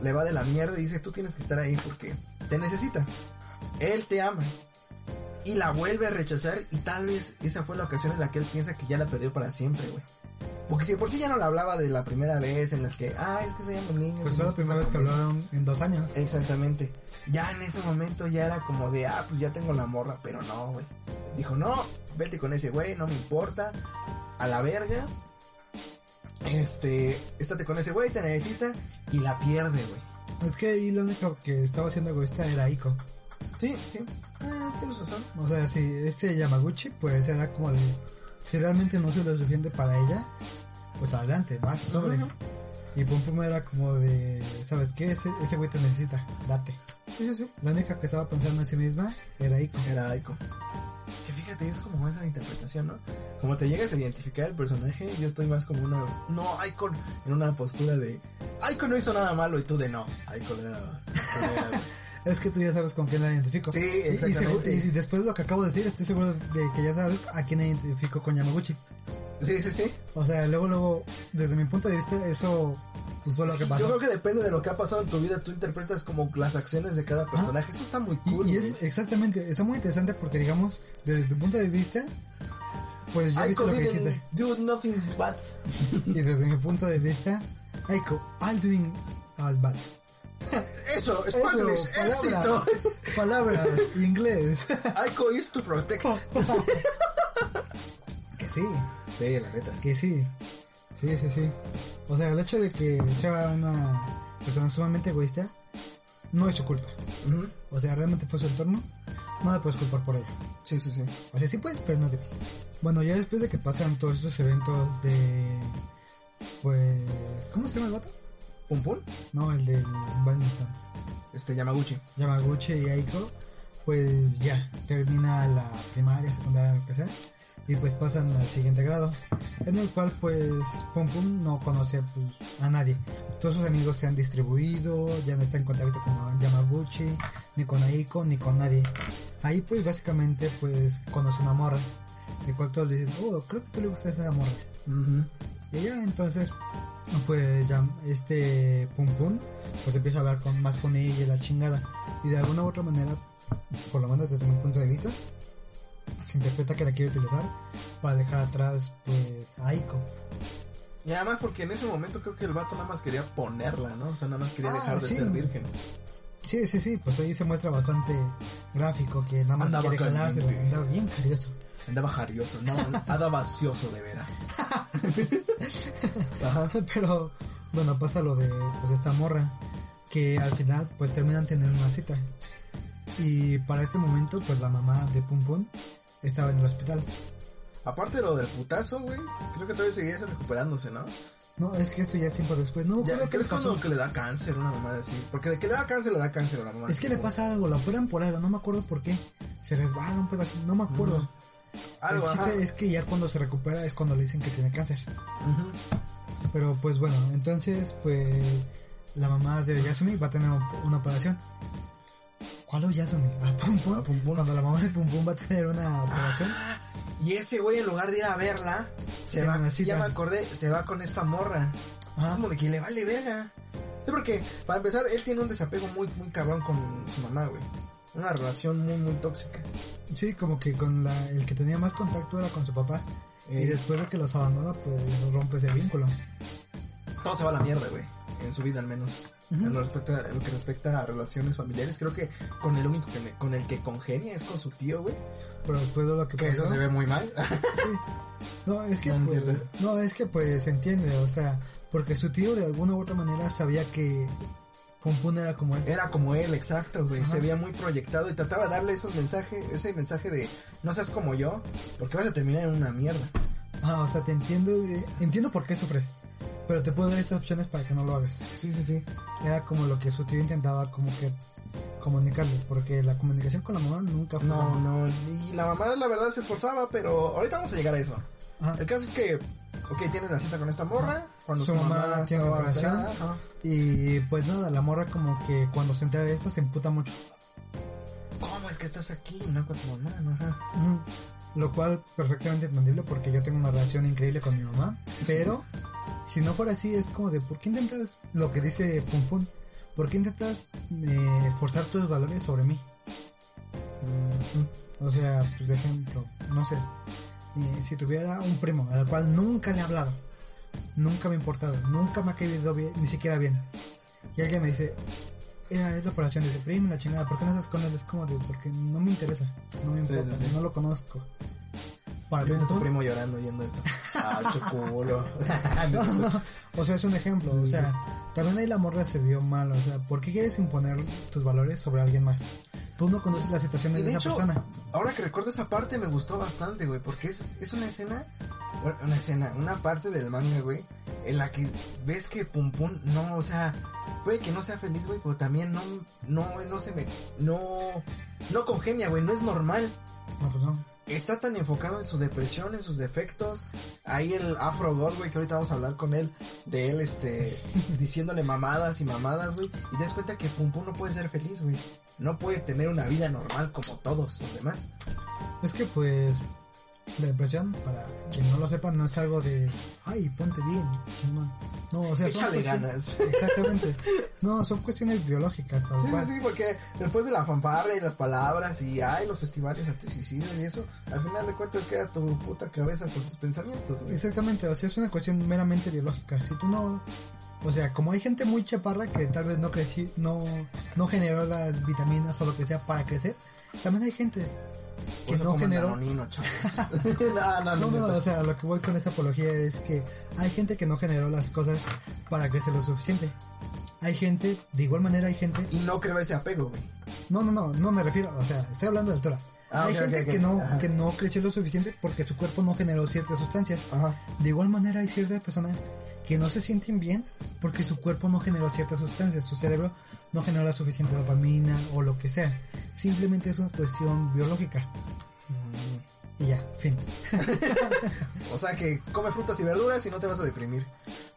le va de la mierda y dice, tú tienes que estar ahí porque te necesita. Él te ama. Y la vuelve a rechazar y tal vez esa fue la ocasión en la que él piensa que ya la perdió para siempre, güey. Porque si por sí ya no le hablaba de la primera vez en las que, ah, es que se llaman niños. Pues fue la primera vez que se hablaron en dos años. Exactamente. Ya en ese momento ya era como de, ah, pues ya tengo la morra, pero no, güey. Dijo, no, vete con ese güey, no me importa. A la verga. Este, estate con ese güey, te necesita. Y la pierde, güey. Es que ahí lo único que estaba haciendo egoísta era Iko. Sí, sí. Ah, tienes razón. O sea, si este Yamaguchi, pues era como de. Si realmente no soy lo suficiente para ella, pues adelante, vas sobres. Y Pum Pum era como de. ¿Sabes qué? Ese, ese güey te necesita, date. Sí, sí, sí. La única que estaba pensando en sí misma era Iko. Era Aiko. Que fíjate, es como esa interpretación, ¿no? Como te llegas a identificar el personaje, yo estoy más como una. No, Aiko en una postura de. Aiko no hizo nada malo y tú de no. Aiko era. <laughs> Es que tú ya sabes con quién la identifico. Sí, Y- y exactamente. Y, después de lo que acabo de decir, estoy seguro de que ya sabes a quién identifico con Yamaguchi. sí, sí, sí. O sea, luego, luego, desde mi punto de vista, eso pues fue lo que Yo pasó. creo que depende de lo que ha pasado en tu vida, tú interpretas como las acciones de cada personaje. Eso está muy cool. y es exactamente, está muy interesante porque digamos, desde tu punto de vista, pues ya viste Aiko lo que dijiste. do nothing bad. <laughs> Y desde mi punto de vista, Aiko, all doing all bad. Eso, Eso, Spanglish, éxito. Palabras, inglés. Aiko is to protect. <laughs> que sí, Sí, la neta. que sí. Sí, sí, sí. O sea, el hecho de que sea una persona sumamente egoísta, no es su culpa. O sea, realmente fue su entorno, no le puedes culpar por ello. Sí, sí, sí. O sea, sí puedes, pero no debes. Bueno, ya después de que pasan todos estos eventos de... Pues... ¿Cómo se llama el vato? Pum Pum, No, el del badminton. este Yamaguchi. Yamaguchi y Aiko, pues ya, termina la primaria, secundaria, lo que sea. Y pues pasan al siguiente grado, en el cual pues Pum Pum no conoce pues, a nadie. Todos sus amigos se han distribuido, ya no está en contacto con Yamaguchi, ni con Aiko, ni con nadie. Ahí pues básicamente pues conoce una morra, de cual todos le dicen, oh, creo que tú le gusta esa morra. Y ya entonces, pues ya este Pum Pum, pues empieza a hablar con, más con ella y la chingada. Y de alguna u otra manera, por lo menos desde mi punto de vista, se interpreta que la quiere utilizar para dejar atrás pues a Aiko. Y además porque en ese momento creo que el vato nada más quería ponerla, ¿no? O sea, nada más quería Ah, dejar de sí. ser virgen. Sí, sí, sí, pues ahí se muestra bastante gráfico que nada más Andaba quiere jalarse, andaba bien carioso. Andaba jarioso, no, andaba vacioso de veras. <laughs> Ajá. Pero bueno, pasa lo de pues esta morra que al final pues terminan teniendo una cita. Y para este momento pues la mamá de Pum Pum estaba en el hospital. Aparte de lo del putazo, güey, creo que todavía seguía recuperándose, ¿no? No, es que esto ya es tiempo después. No, Ya, creo que que es pasó. lo que le da cáncer, una mamá así. Porque de que le da cáncer, le da cáncer a la mamá. Es que le pasa algo, la operan por algo, no me acuerdo por qué. Se resbala un pedazo, no me acuerdo. Algo, el chiste ajá. es que ya cuando se recupera es cuando le dicen que tiene cáncer. Pero pues bueno, entonces pues la mamá de Yasumi va a tener una operación. ¿Cuál es Yasumi? Ah, <laughs> Pum Pum. Ah, Pum Pum. Cuando la mamá de Pum Pum va a tener una operación. Y ese güey, en lugar de ir a verla, se va, ya me acordé, se va con esta morra. Ajá. Es como de que le vale verga. Sí, porque, para empezar, él tiene un desapego muy, muy cabrón con su mamá, güey. Una relación muy, muy tóxica. Sí, como que con la, el que tenía más contacto era con su papá. Y después de que los abandona, pues rompe ese vínculo. Todo se va a la mierda, güey. En su vida, al menos. en, lo respecta, en lo que respecta a relaciones familiares, creo que con el único que, con el que congenia es con su tío, güey. Pero después de lo que Que pasó. eso se ve muy mal. No, es que No, no es pues, no, es que pues se entiende, o sea, porque su tío de alguna u otra manera sabía que Era como él. Era como él, exacto, güey. Ajá. Se veía muy proyectado y trataba de darle esos mensajes, ese mensaje de no seas como yo, porque vas a terminar en una mierda. Ajá, o sea, te entiendo, eh, entiendo por qué sufres, pero te puedo dar estas opciones para que no lo hagas. Sí, sí, sí. Era como lo que su tío intentaba como que comunicarle, porque la comunicación con la mamá nunca fue. No, no. Y la mamá, la verdad, se esforzaba, pero ahorita vamos a llegar a eso. Ajá. El caso es que, ok, tienen la cita con esta morra. Cuando Su mamá tiene estaba operación. operada, ajá. Y pues nada, la morra como que cuando se entera de esto se emputa mucho. ¿Cómo es que estás aquí, no con tu mamá. Ajá. Lo cual perfectamente entendible porque yo tengo una relación increíble con mi mamá. Pero si no fuera así es como de ¿por qué intentas lo que dice Pum Pum? ¿Por qué intentas eh, forzar tus valores sobre mí? O sea, pues de ejemplo, no sé, eh, si tuviera un primo al cual nunca le he hablado, nunca me ha importado, nunca me ha caído bien, ni siquiera bien, y alguien me dice, "Eh, es la operación de tu primo, la chingada, ¿por qué no estás con él? Es como de, porque no me interesa, no me importa, sí, sí. no lo conozco. Para a tu primo llorando oyendo esto. <laughs> Ah, choculo. <laughs> No, no, o sea, es un ejemplo, o sea, también ahí la morra se vio mal, o sea, ¿por qué quieres imponer tus valores sobre alguien más? Tú no conoces la situación Y de, de esa hecho, persona. ahora que recuerdo esa parte me gustó bastante, güey, porque es, es una escena, una escena, una parte del manga, güey, en la que ves que Pum Pum no, o sea, puede que no sea feliz, güey, pero también no, no, no se me, no, no congenia, güey, no es normal. No, pues no. Está tan enfocado en su depresión, en sus defectos. Ahí el Afro God, güey, que ahorita vamos a hablar con él, de él, este, <laughs> diciéndole mamadas y mamadas, güey. Y te das cuenta que Pum Pum no puede ser feliz, güey. No puede tener una vida normal como todos los demás. Es que pues la depresión, para quien no lo sepa, no es algo de, ay, ponte bien, chingón. No, o sea, Échale ganas. <laughs> Exactamente. No, son cuestiones biológicas, tal Sí, cual. sí, porque después de la fanfarra y las palabras y ay, los festivales anti-suicidio y eso, al final de cuentas queda tu puta cabeza con tus pensamientos, güey. Exactamente, o sea, es una cuestión meramente biológica. Si tú no, o sea, como hay gente muy chaparra que tal vez no crecí, no, no generó las vitaminas o lo que sea para crecer, también hay gente que no generó. <laughs> <laughs> No, no, No, no, no, o sea, lo que voy con esta apología es que hay gente que no generó las cosas para crecer lo suficiente. Hay gente, de igual manera hay gente Y no creo ese apego, güey. No, no, no, no me refiero, o sea, estoy hablando de altura. Ah, Hay gente que no Ajá. que no creció lo suficiente porque su cuerpo no generó ciertas sustancias. Ajá. De igual manera hay ciertas personas que no se sienten bien porque su cuerpo no generó ciertas sustancias, su cerebro no generó la suficiente dopamina o lo que sea. Simplemente es una cuestión biológica. Y ya, fin. <laughs> O sea que come frutas y verduras y no te vas a deprimir.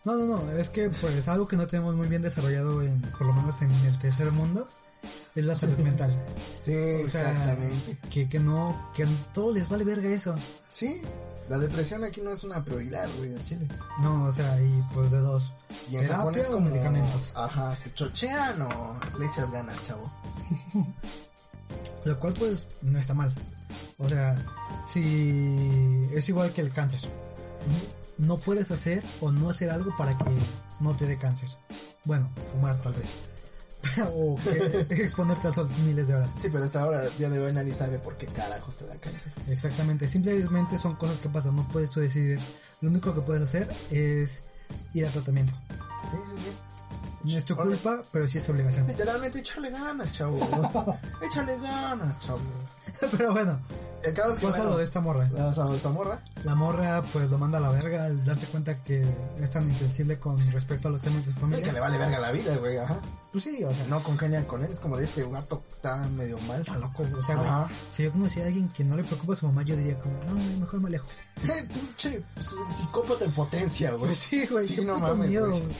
No, no, no, es que pues algo que no tenemos muy bien desarrollado en, por lo menos en el tercer mundo, es la salud mental. Sí, O sea, exactamente. que, que no, que a todos les vale verga eso. Sí, la depresión aquí no es una prioridad, güey, al chile. No, o sea, y pues de dos. Y en Japón es como... medicamentos. Ajá, ¿te chochean o le echas ganas, chavo? <laughs> Lo cual pues no está mal. O sea, si es igual que el cáncer. No puedes hacer o no hacer algo para que no te dé cáncer. Bueno, fumar tal vez. O que exponerte al sol miles de horas. Sí, pero hasta ahora, día de hoy, nadie sabe por qué carajos te da cáncer. Exactamente, simplemente son cosas que pasan, no puedes tú decidir. Lo único que puedes hacer es ir a tratamiento. Sí, sí, sí. No es tu culpa, pero sí es tu obligación. Literalmente, échale ganas, chavo. <laughs> échale ganas, chavo. <laughs> pero bueno, El caso es que, pasa bueno, lo de esta morra. esta morra. La morra pues lo manda a la verga al darse cuenta que es tan insensible con respecto a los temas de su Sí, que le familia. vale verga la vida, güey, ajá. Pues sí, o sea, No congenian con él, es como de este gato que está medio mal. está loco. O sea, güey, si yo conociera a alguien que no le preocupa a su mamá, yo diría como, no, mejor me alejo. <laughs> Eh, pinche psicópata en potencia, güey. Pues sí, güey, Sí, no mames, miedo. güey. güey.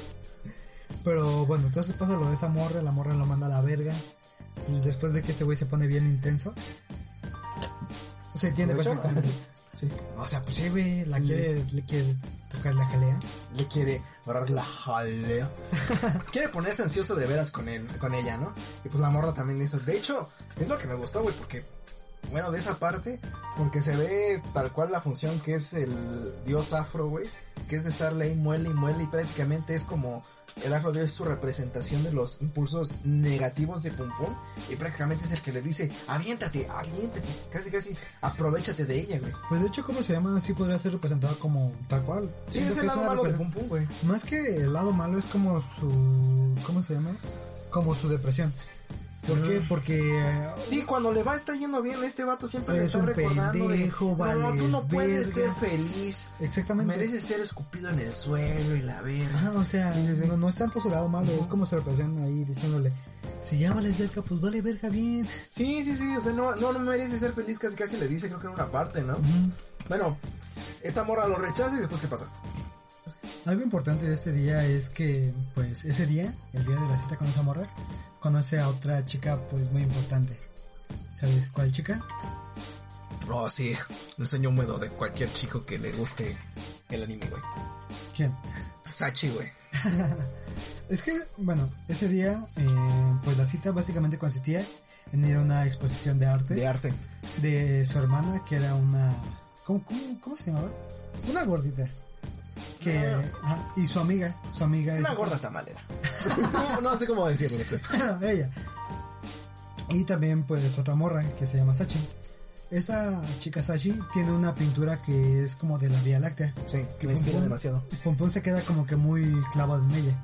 Pero bueno, entonces pasa lo de esa morra, la morra lo manda a la verga. Y después de que este güey se pone bien intenso. Se entiende perfectamente. <laughs> Sí. O sea, pues sí, güey, la quiere, le quiere tocar la jalea. Le quiere agarrar la jalea. <laughs> quiere ponerse ansioso de veras con él, con ella, ¿no? Y pues la morra también eso. De hecho, es lo que me gustó, güey, porque bueno, de esa parte, porque se ve tal cual la función que es el dios afro, güey, que es de estarle ahí muele y muele y prácticamente es como el afro dios es su representación de los impulsos negativos de Pum Pum y prácticamente es el que le dice, aviéntate, aviéntate, casi casi, aprovechate de ella, güey. Pues de hecho, ¿cómo se llama? Sí podría ser representado como tal cual. Sí, Siento es el lado malo de Pum Pum, güey. Más que el lado malo es como su... ¿Cómo se llama? Como su depresión. ¿Por qué? Porque... eh, Sí, cuando le va está yendo bien, este vato siempre le está recordando pendejo, de, no, tú no puedes verga". ser feliz, Exactamente. mereces ser escupido en el suelo y la verga. Ajá, o sea, Sí, sí, sí. No, no es tanto su lado malo, es como su represión ahí diciéndole, si ya vales verga, pues vale verga bien. Sí, sí, sí, o sea, no, no, no mereces ser feliz, casi casi le dice, creo que en una parte, ¿no? Bueno, esta morra lo rechaza y después, ¿qué pasa? Algo importante de este día es que, pues, ese día, el día de la cita con esa morra, conoce a otra chica, pues, muy importante. ¿Sabes cuál chica? Oh, sí, el sueño húmedo de cualquier chico que le guste el anime, güey. ¿Quién? Sachi, güey. <laughs> Es que, bueno, ese día, eh, pues la cita básicamente consistía en ir a una exposición de arte De arte. de su hermana, que era una... ¿Cómo, cómo, cómo se llamaba? Una gordita. Que, ajá, y su amiga, su amiga es... Una gorda tamalera. <laughs> no, no sé cómo decirlo, pero... <laughs> ella. Y también pues otra morra que se llama Sachi. Esa chica Sachi tiene una pintura que es como de la Vía Láctea. Sí, que me inspira Pompón- demasiado. Pompón se queda como que muy clavado en ella.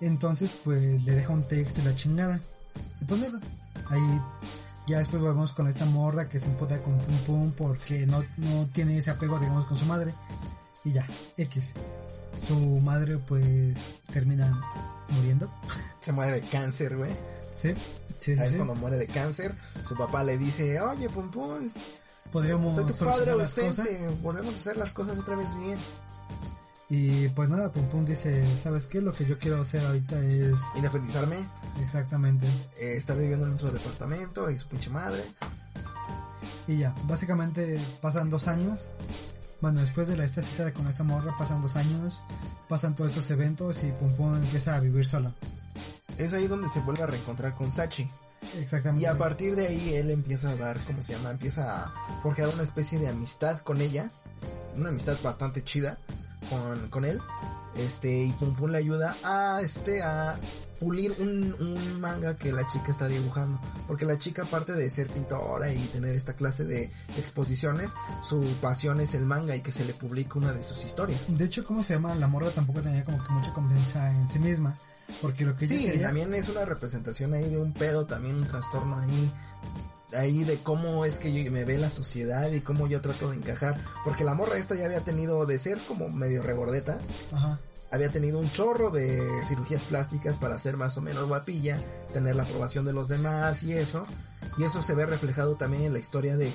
Entonces pues le deja un texto y la chingada. Y pues nada, ahí ya después volvemos con esta morra que se emputa con Pum Pum porque no, no tiene ese apego digamos con su madre. Y ya, X. Su madre pues termina muriendo. Se muere de cáncer, güey. Sí, sí, sí. Es sí. cuando muere de cáncer, su papá le dice, oye, Pum Pum, Podríamos soy tu padre ausente, volvemos a hacer las cosas otra vez bien. Y pues nada, Pum Pum dice, ¿sabes qué? Lo que yo quiero hacer ahorita es Independizarme, exactamente. eh, estar viviendo en nuestro departamento y su pinche madre. Y ya, básicamente pasan dos años. Bueno, después de la esta cita con esta morra, pasan dos años, pasan todos estos eventos y Pum Pum empieza a vivir sola. Es ahí donde se vuelve a reencontrar con Sachi. Exactamente. Y a partir de ahí él empieza a dar, ¿cómo se llama? Empieza a forjar una especie de amistad con ella. Una amistad bastante chida con, con él. Este, y Pum Pum le ayuda a, este, a pulir un, un manga que la chica está dibujando. Porque la chica, aparte de ser pintora y tener esta clase de exposiciones, su pasión es el manga y que se le publique una de sus historias. De hecho, ¿cómo se llama? La morra tampoco tenía como que mucha confianza en sí misma. Porque lo que Sí, quería... también es una representación ahí de un pedo, también un trastorno ahí, ahí de cómo es que yo, me ve la sociedad y cómo yo trato de encajar. Porque la morra esta ya había tenido de ser como medio regordeta, Ajá. Había tenido un chorro de cirugías plásticas para ser más o menos guapilla, tener la aprobación de los demás y eso. Y eso se ve reflejado también en la historia de,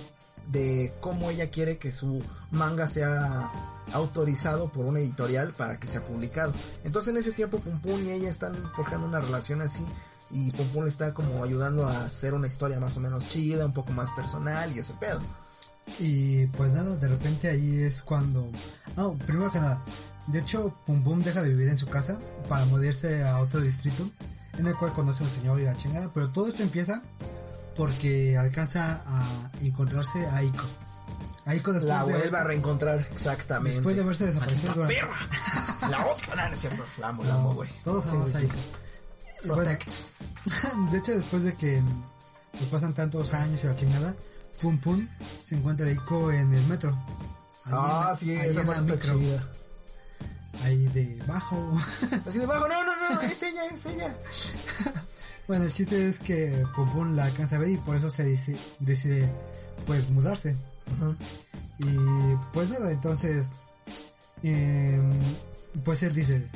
de cómo ella quiere que su manga sea autorizado por una editorial para que sea publicado. Entonces en ese tiempo Pum Pum y ella están forjando una relación así y Pum Pum le está como ayudando a hacer una historia más o menos chida, un poco más personal y ese pedo. Y pues nada, de repente ahí es cuando... Ah, primero que nada, de hecho Pum Pum deja de vivir en su casa para mudarse a otro distrito en el cual conoce a un señor y la chingada, pero todo esto empieza porque alcanza a encontrarse a Aiko. Aiko después La de vuelve a reencontrar, exactamente. Después de haberse desaparecido ¡Maldita durante- perra! <laughs> La otra, no, no es cierto. La amo, la amo, güey. Todos Sí, sí, a sí. Bueno, Protect. <laughs> de hecho después de que pues, pasan tantos años y la chingada, Pum Pum se encuentra a Aiko en el metro. Ahí Ah, sí, esa parte está chida. Ahí debajo. <laughs> Así debajo, no, no, no, es ella, es ella. <laughs> Bueno, el chiste es que Pum Pum la alcanza a ver y por eso se dice, decide pues mudarse. Y pues nada, entonces em, pues él dice,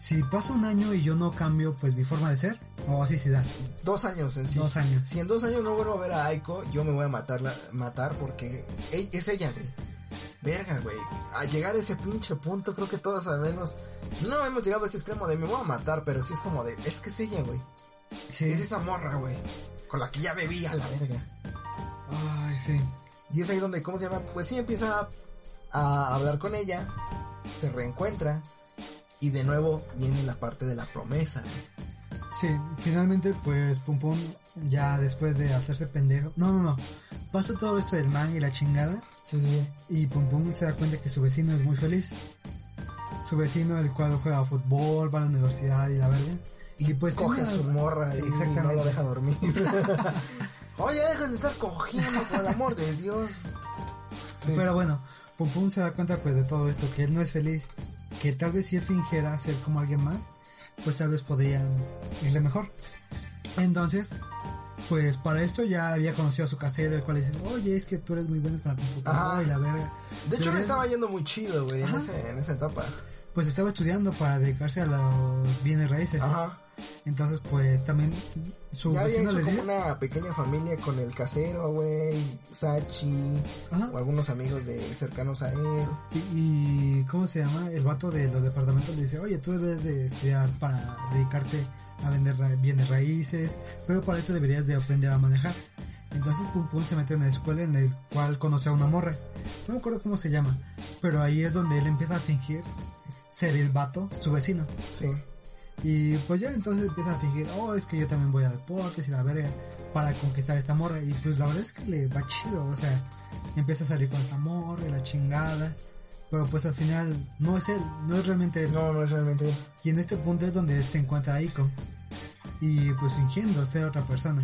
si pasa un año y yo no cambio pues mi forma de ser, o así se da. Dos años en sí. Dos años. Si en dos años no vuelvo a ver a Aiko, yo me voy a matarla, matar porque es ella, güey. Verga, güey. A llegar a ese pinche punto, creo que todos sabemos. No hemos llegado a ese extremo de me voy a matar, pero sí es como de, es que es ella, güey. Sí. Es esa morra, güey. Con la que ya bebía la verga. Ay, sí. Y es ahí donde, ¿cómo se llama? Pues sí, empieza a, a hablar con ella, se reencuentra y de nuevo viene la parte de la promesa. güey. Sí, finalmente pues Pum Pum ya después de hacerse pendejo. No, no, no. Pasa todo esto del manga y la chingada Sí, sí. y Pum Pum se da cuenta que su vecino es muy feliz. Su vecino, el cual juega fútbol, va a la universidad y la verga. Y pues Coge a su morra y Exactamente. no lo deja dormir. <laughs> Oye, dejan de estar cogiendo, por el amor de Dios. Sí. Pero bueno, Pum Pum se da cuenta pues de todo esto, que él no es feliz, que tal vez si él fingiera ser como alguien más, pues tal vez podría irle mejor. Entonces, pues para esto ya había conocido a su casero, el cual le dice, oye, es que tú eres muy bueno con la computadora Ajá. y la verga. de hecho, le estaba yendo muy chido, güey, en, ese- en esa etapa. Pues estaba estudiando para dedicarse a los bienes raíces. Ajá. Entonces, pues también su Ya había vecino hecho le como una pequeña familia con el casero, güey, Sachi, Ajá. o algunos amigos de cercanos a él. Y, y ¿cómo se llama? El vato de los departamentos le dice, oye, tú debes de estudiar para dedicarte a vender ra- bienes raíces, pero para eso deberías de aprender a manejar. Entonces Pum Pum se mete en la escuela en la cual conoce a una morra. No me acuerdo cómo se llama, pero ahí es donde él empieza a fingir ser el vato, su vecino. Sí. Y pues ya entonces empieza a fingir, oh, es que yo también voy a deportes y la verga para conquistar esta morra. Y pues la verdad es que le va chido, o sea, empieza a salir con esta morra y la chingada. Pero pues al final no es él, no es realmente él. No, no es realmente él. Y en este punto es donde se encuentra Aiko. Y pues fingiendo ser otra persona.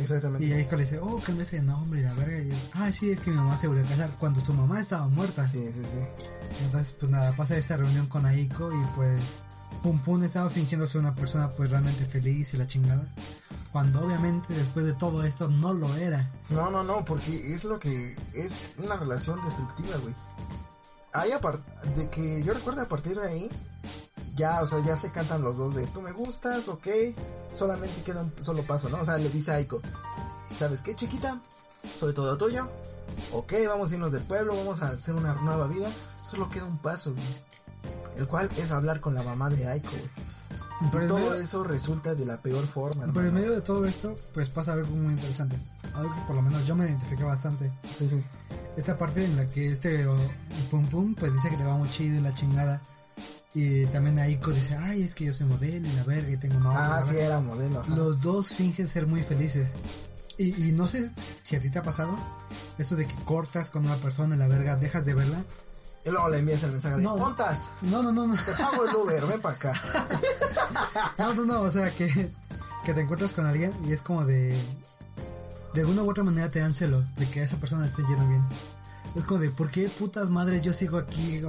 Exactamente. Y Aiko le dice, oh, que me ese nombre y la verga. Y, ah, sí, es que mi mamá se volvió a casar cuando su mamá estaba muerta. Sí, sí, sí. Entonces, pues nada, pasa esta reunión con Aiko y pues Pum Pum estaba fingiendo ser una persona pues realmente feliz y la chingada. Cuando obviamente después de todo esto no lo era. No, no, no, porque es lo que es una relación destructiva, güey. Ahí de que yo recuerdo a partir de ahí, ya, o sea, ya se cantan los dos de tú me gustas, ok, solamente queda un solo paso, ¿no? O sea, le dice a Aiko, ¿sabes qué, chiquita? Soy todo tuyo. Ok, vamos a irnos del pueblo, vamos a hacer una nueva vida. Solo queda un paso, güey. El cual es hablar con la mamá de Aiko, güey. Todo medio- eso resulta de la peor forma. Pero en medio de todo esto, pues pasa algo muy interesante. Algo que por lo menos yo me identifiqué bastante. Sí, sí. Esta parte en la que este Pum Pum pues dice que le va muy chido y la chingada. Y también Aiko dice, ay, es que yo soy modelo y la verga y tengo novio. Ah, la sí, verga". era modelo. ajá. Los dos fingen ser muy felices. Y, y no sé si a ti te ha pasado eso de que cortas con una persona y la verga, dejas de verla. Y luego le envías el mensaje de, No. ¿Pontas? No, no, no, no. Te pago el Uber, ven para acá. <laughs> No, no, no, o sea, que, que te encuentras con alguien y es como de... De alguna u otra manera te dan celos de que esa persona esté yendo bien. Es como de, ¿por qué putas madres yo sigo aquí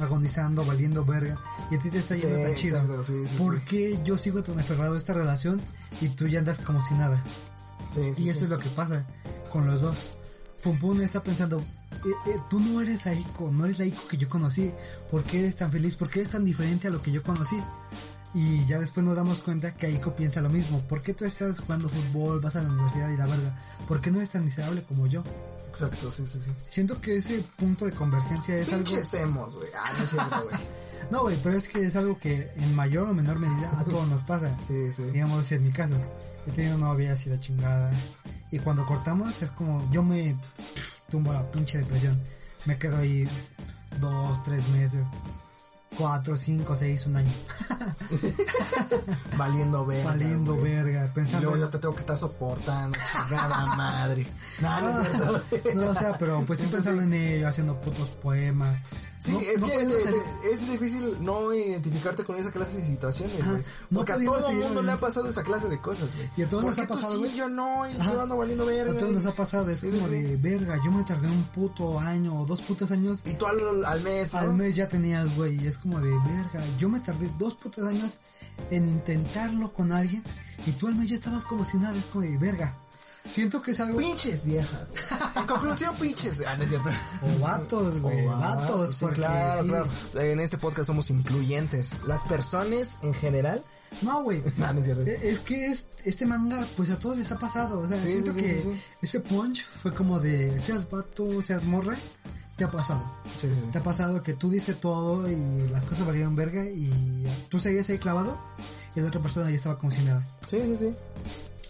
agonizando, valiendo verga? Y a ti te está Sí, yendo tan chido. exacto, sí, sí, ¿Por qué yo sigo tan aferrado a esta relación y tú ya andas como si nada? Sí, sí, y eso es lo que pasa con los dos. Pum está pensando, "Eh, eh, tú no eres Aiko, no eres la Aiko que yo conocí. ¿Por qué eres tan feliz? ¿Por qué eres tan diferente a lo que yo conocí? Y ya después nos damos cuenta que Aiko piensa lo mismo. ¿Por qué tú estás jugando fútbol, vas a la universidad y la verga? ¿Por qué no eres tan miserable como yo? Exacto, sí, sí, sí. Siento que ese punto de convergencia es algo... Pinches emos, güey. Ah, no es cierto, güey. <laughs> No, güey, pero es que es algo que en mayor o menor medida a todos nos pasa. <laughs> Sí, sí. digamos en mi caso he tenido novia así la chingada y cuando cortamos es como yo me pff, tumbo la pinche depresión. Me quedo ahí dos tres meses cuatro cinco seis un año <laughs> <laughs> Valiendo verga. valiendo verga Y pensando luego yo te tengo que estar soportando, chingada <laughs> madre. No, no es cierto. güey. no o sea pero pues sí, <laughs> pensando en ello haciendo putos poemas Sí, No- es no que es difícil no identificarte con esa clase de situaciones, güey. no Porque a todo el mundo le ha pasado esa clase de cosas, güey. Y a todos ¿Por nos ha pasado, sí, yo no, y yo ando valiendo verga. a todos nos ha pasado es Sí, como sí, de verga yo me tardé un puto año o dos putos años Y tú al, al mes, ¿no? Al mes ya tenías, güey, y es como de verga. Yo me tardé dos putos años en intentarlo con alguien y tú al mes ya estabas como si nada, es como de verga. Siento que es algo... Pinches viejas. <laughs> En conclusión, pinches. Ah, no es cierto. O vatos, güey, Oh, vatos, sí, claro, sí. claro. En este podcast somos incluyentes. Las personas en general. No, güey. No, <laughs> no es cierto. E- Es que es, este manga, pues a todos les ha pasado. O sea, Sí, siento que ese punch fue como de seas vato, seas morra, te ha pasado. Sí, sí, sí. Te ha pasado que tú diste todo y las cosas valieron verga y tú seguías ahí clavado y la otra persona ya estaba como si nada. Sí, sí, sí.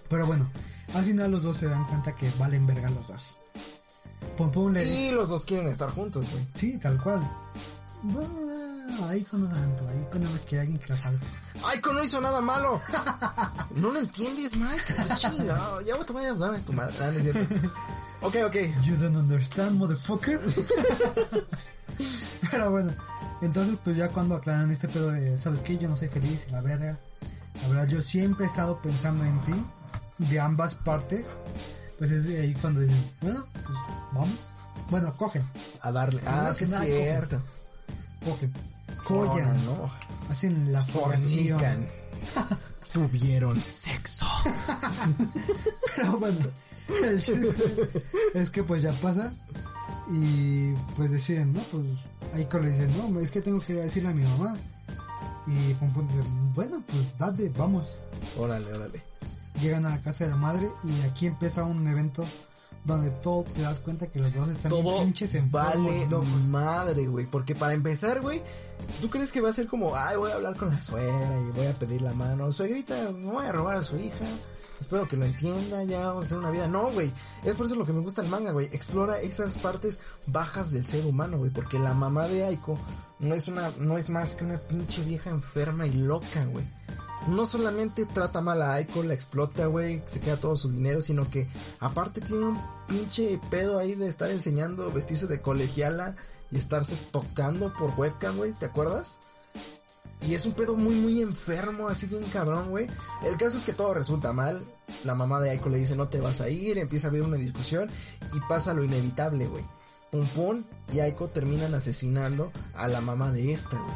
Pero bueno, al final los dos se dan cuenta que valen verga los dos. Pum Pum le Y los dos quieren estar juntos, güey. sí, tal cual. Bueno, ahí con no tanto, ahí con más que alguien que la salve. Aiko no hizo nada malo. <laughs> ¿No lo entiendes, Mike? Qué chingado. Ya voy a dar a tu madre. Ah, no es cierto. Ok, ok. You don't understand, motherfucker. Pero bueno, entonces pues ya cuando aclaran este pedo de, ¿sabes qué? Yo no soy feliz, la verga. La verdad, yo siempre he estado pensando en ti, de ambas partes. Pues es ahí cuando dicen, bueno, pues vamos. Bueno, cogen, A darle. Ah, sí, que es nada, cierto. cogen. Follan, Follan, ¿no? hacen la. Fornican. <laughs> Tuvieron sexo. <laughs> Pero bueno, <laughs> es que pues ya pasa y pues deciden, ¿no? Pues ahí le dicen, no, es que tengo que ir a decirle a mi mamá. Y Pum Pum dice, bueno, pues date, vamos. Órale, órale. Llegan a la casa de la madre y aquí empieza un evento donde todo te das cuenta que los dos están todo pinches enfermos, vale locos. madre, güey. Porque para empezar, güey, ¿tú crees que va a ser como, ay, voy a hablar con la suegra y voy a pedir la mano? Suegrita, me voy a robar a su hija. Espero que lo entienda, ya vamos a hacer una vida. No, güey. Es por eso lo que me gusta el manga, güey. Explora esas partes bajas del ser humano, güey. Porque la mamá de Aiko no es una, no es más que una pinche vieja enferma y loca, güey. No solamente trata mal a Aiko, la explota, güey, se queda todo su dinero, sino que aparte tiene un pinche pedo ahí de estar enseñando vestirse de colegiala y estarse tocando por webcam, güey, ¿te acuerdas? Y es un pedo muy, muy enfermo, así bien cabrón, güey. El caso es que todo resulta mal. La mamá de Aiko le dice, no te vas a ir, empieza a haber una discusión y pasa lo inevitable, güey. Pum Pum y Aiko terminan asesinando a la mamá de esta, güey.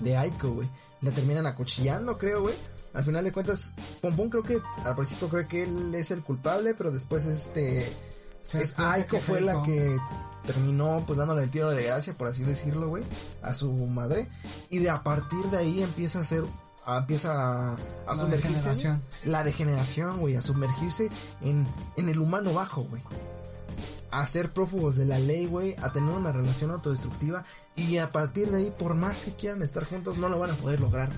De Aiko, güey. La terminan acuchillando, creo, güey. Al final de cuentas, Pum creo que al principio creo que él es el culpable, pero después este... Es, Aiko fue la que terminó pues dándole el tiro de gracia, por así decirlo, güey, a su madre. Y de a partir de ahí empieza a hacer, a- empieza a, a La sumergirse. degeneración. La degeneración, güey, a sumergirse en, en el humano bajo, güey. A ser prófugos de la ley, güey, a tener una relación autodestructiva. Y a partir de ahí, por más que quieran estar juntos, no lo van a poder lograr.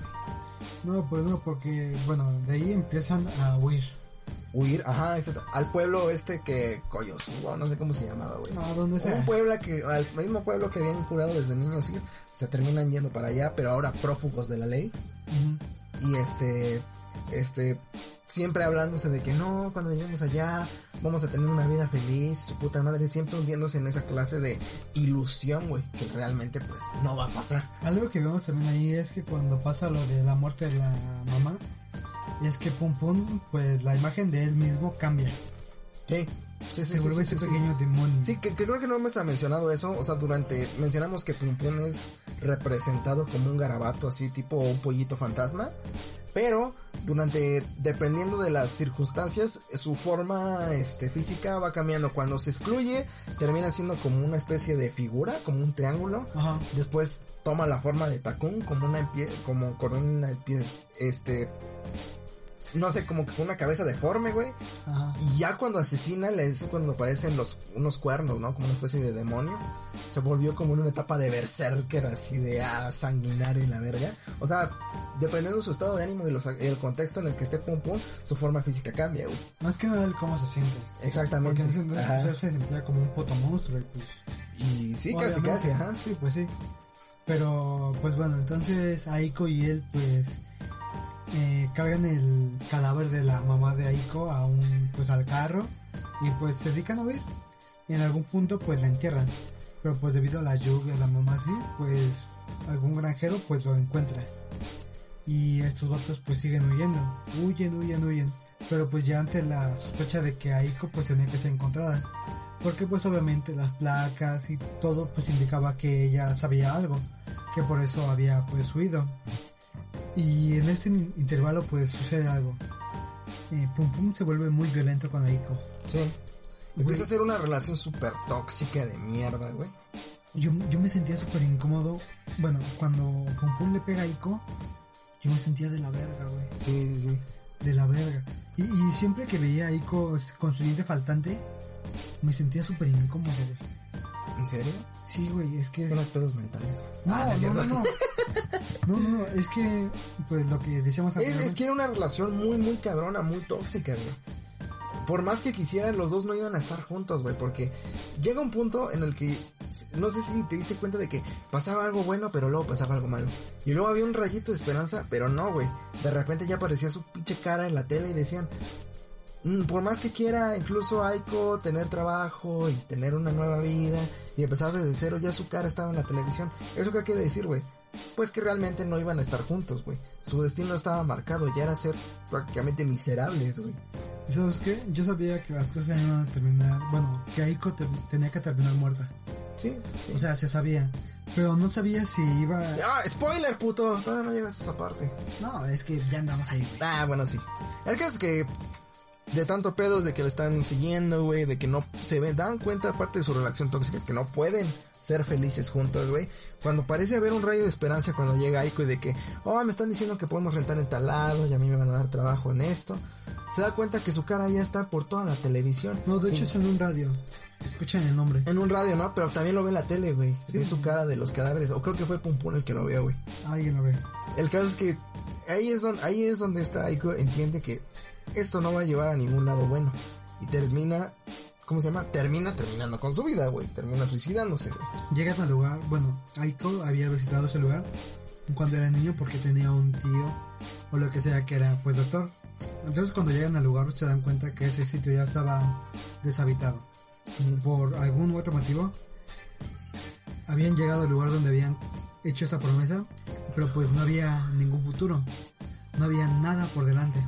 No, pues no, porque, bueno, de ahí empiezan a huir. Huir, ajá, exacto. Al pueblo este que, Coyosuba, no sé cómo se llamaba, güey. No, donde sea. Un pueblo que, al mismo pueblo que habían jurado desde niños ir, se terminan yendo para allá, pero ahora prófugos de la ley. Y este, este, siempre hablándose de que no, cuando lleguemos allá, vamos a tener una vida feliz, su puta madre, siempre hundiéndose en esa clase de ilusión, güey, que realmente pues no va a pasar. Algo que vemos también ahí es que cuando pasa lo de la muerte de la mamá, es que Pum Pum, pues la imagen de él mismo cambia. Sí, sí, sí, Se vuelve sí, ese pequeño demonio. Sí, que, que creo que no hemos mencionado eso, o sea, durante, mencionamos que Pum Pum es representado como un garabato, así tipo un pollito fantasma, pero durante, dependiendo de las circunstancias, su forma, este, física va cambiando, cuando se excluye, termina siendo como una especie de figura, como un triángulo, Ajá. después toma la forma de Takun, como una pie, como con una pie, este, no sé, como que con una cabeza deforme, güey, Ajá. y ya cuando asesina, le es cuando aparecen los, unos cuernos, ¿no? Como una especie de demonio. Se volvió como en una etapa de berserker, así de ah, sanguinario y la verga. O sea, dependiendo de su estado de ánimo y los- el contexto en el que esté Pum Pum, su forma física cambia, güey. Más que nada el cómo se siente. Exactamente. Porque en entonces se sentía como un puto monstruo. y pues, Y sí, casi, casi, ajá. Sí, pues sí. Pero, pues bueno, entonces Aiko y él, pues, eh, cargan el cadáver de la mamá de Aiko a un, pues al carro y pues se dedican a huir. Y en algún punto, pues la entierran. Pero pues debido a la lluvia, la mamá así, pues algún granjero pues lo encuentra. Y estos vatos pues siguen huyendo, huyen, huyen, huyen. Pero pues ya ante la sospecha de que Aiko pues tenía que ser encontrada. Porque pues obviamente las placas y todo pues indicaba que ella sabía algo. Que por eso había pues huido. Y en este in- intervalo pues sucede algo. Eh, Pum Pum se vuelve muy violento con Aiko. Sí. Empieza a ser una relación súper tóxica de mierda, güey. Yo, yo me sentía súper incómodo. Bueno, cuando Pum Pum le pega a Aiko, yo me sentía de la verga, güey. Sí, sí, sí. De la verga. Y, y siempre que veía a Aiko con su diente faltante, me sentía súper incómodo, güey. ¿En serio? Sí, güey, es que... Tienes pedos mentales. güey. No, Ah, es no, cierto. no, no. No, no, no, es que, pues lo que decíamos Es, anteriormente. es que era una relación muy, muy cabrona, muy tóxica, güey. Por más que quisieran, los dos no iban a estar juntos, güey, porque llega un punto en el que, no sé si te diste cuenta de que pasaba algo bueno, pero luego pasaba algo malo. Y luego había un rayito de esperanza, pero no, güey. De repente ya aparecía su pinche cara en la tele y decían, "Mm, por más que quiera incluso Aiko tener trabajo y tener una nueva vida y empezar desde cero, ya su cara estaba en la televisión. ¿Eso qué quiere decir, güey? Pues que realmente no iban a estar juntos, güey. Su destino estaba marcado, ya era ser prácticamente miserables, güey. ¿Y ¿Sabes qué? Yo sabía que las cosas iban a terminar, bueno, que Aiko te- tenía que terminar muerta. Sí, sí. O sea, se sabía. Pero no sabía si iba... ¡Ah, spoiler, puto! Todavía no llegas a esa parte. No, es que ya andamos ahí, güey. Ah, bueno, sí. El caso es que de tanto pedos de que le están siguiendo, güey, de que no se ven, dan cuenta aparte de su relación tóxica que no pueden ser felices juntos, güey. Cuando parece haber un rayo de esperanza cuando llega Aiko y de que, oh, me están diciendo que podemos rentar en tal lado y a mí me van a dar trabajo en esto. se da cuenta que su cara ya está por toda la televisión. No, de hecho es en un radio. Escuchan el nombre. En un radio, ¿no? Pero también lo ve en la tele, güey. Ve su cara de los cadáveres. O creo que fue Pum Pum el que lo vio, güey. Alguien lo ve. El caso es que ahí es donde, ahí es donde está Aiko entiende que esto no va a llevar a ningún lado bueno. Y termina, ¿cómo se llama? Termina terminando con su vida, güey. Termina suicidándose, güey. Llegan al lugar, bueno, Aiko había visitado ese lugar cuando era niño porque tenía un tío o lo que sea que era pues doctor. Entonces cuando llegan al lugar se dan cuenta que ese sitio ya estaba deshabitado. Por algún otro motivo habían llegado al lugar donde habían hecho esa promesa, pero pues no había ningún futuro. No había nada por delante.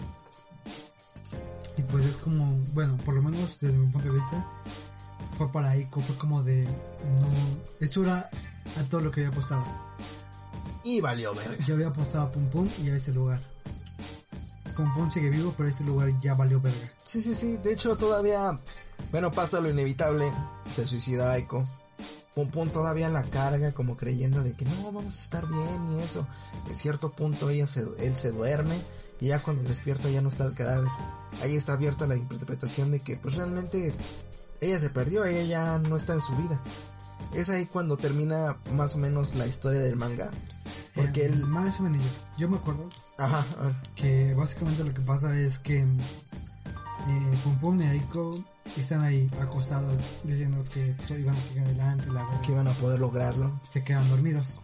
Y pues es como, bueno, por lo menos desde mi punto de vista, fue para Aiko, fue como de, no, esto era a todo lo que había apostado. Y valió verga. Yo había apostado a Pum Pum y a este lugar. Pum Pum sigue vivo, pero este lugar ya valió verga. Sí, sí, sí. De hecho, todavía, bueno, pasa lo inevitable. Se suicida Aiko. Pum Pum todavía la carga como creyendo de que no, vamos a estar bien y eso. En cierto punto ella se, él se duerme y ya cuando despierta ya no está el cadáver. Ahí está abierta la interpretación de que pues realmente ella se perdió, ella ya no está en su vida. Es ahí cuando termina más o menos la historia del manga. Porque Eh, él... Más o menos, yo me acuerdo Ajá, que básicamente lo que pasa es que eh, Pum Pum y Aiko están ahí acostados diciendo que iban a seguir adelante, la verdad. que iban a poder lograrlo. se quedan dormidos.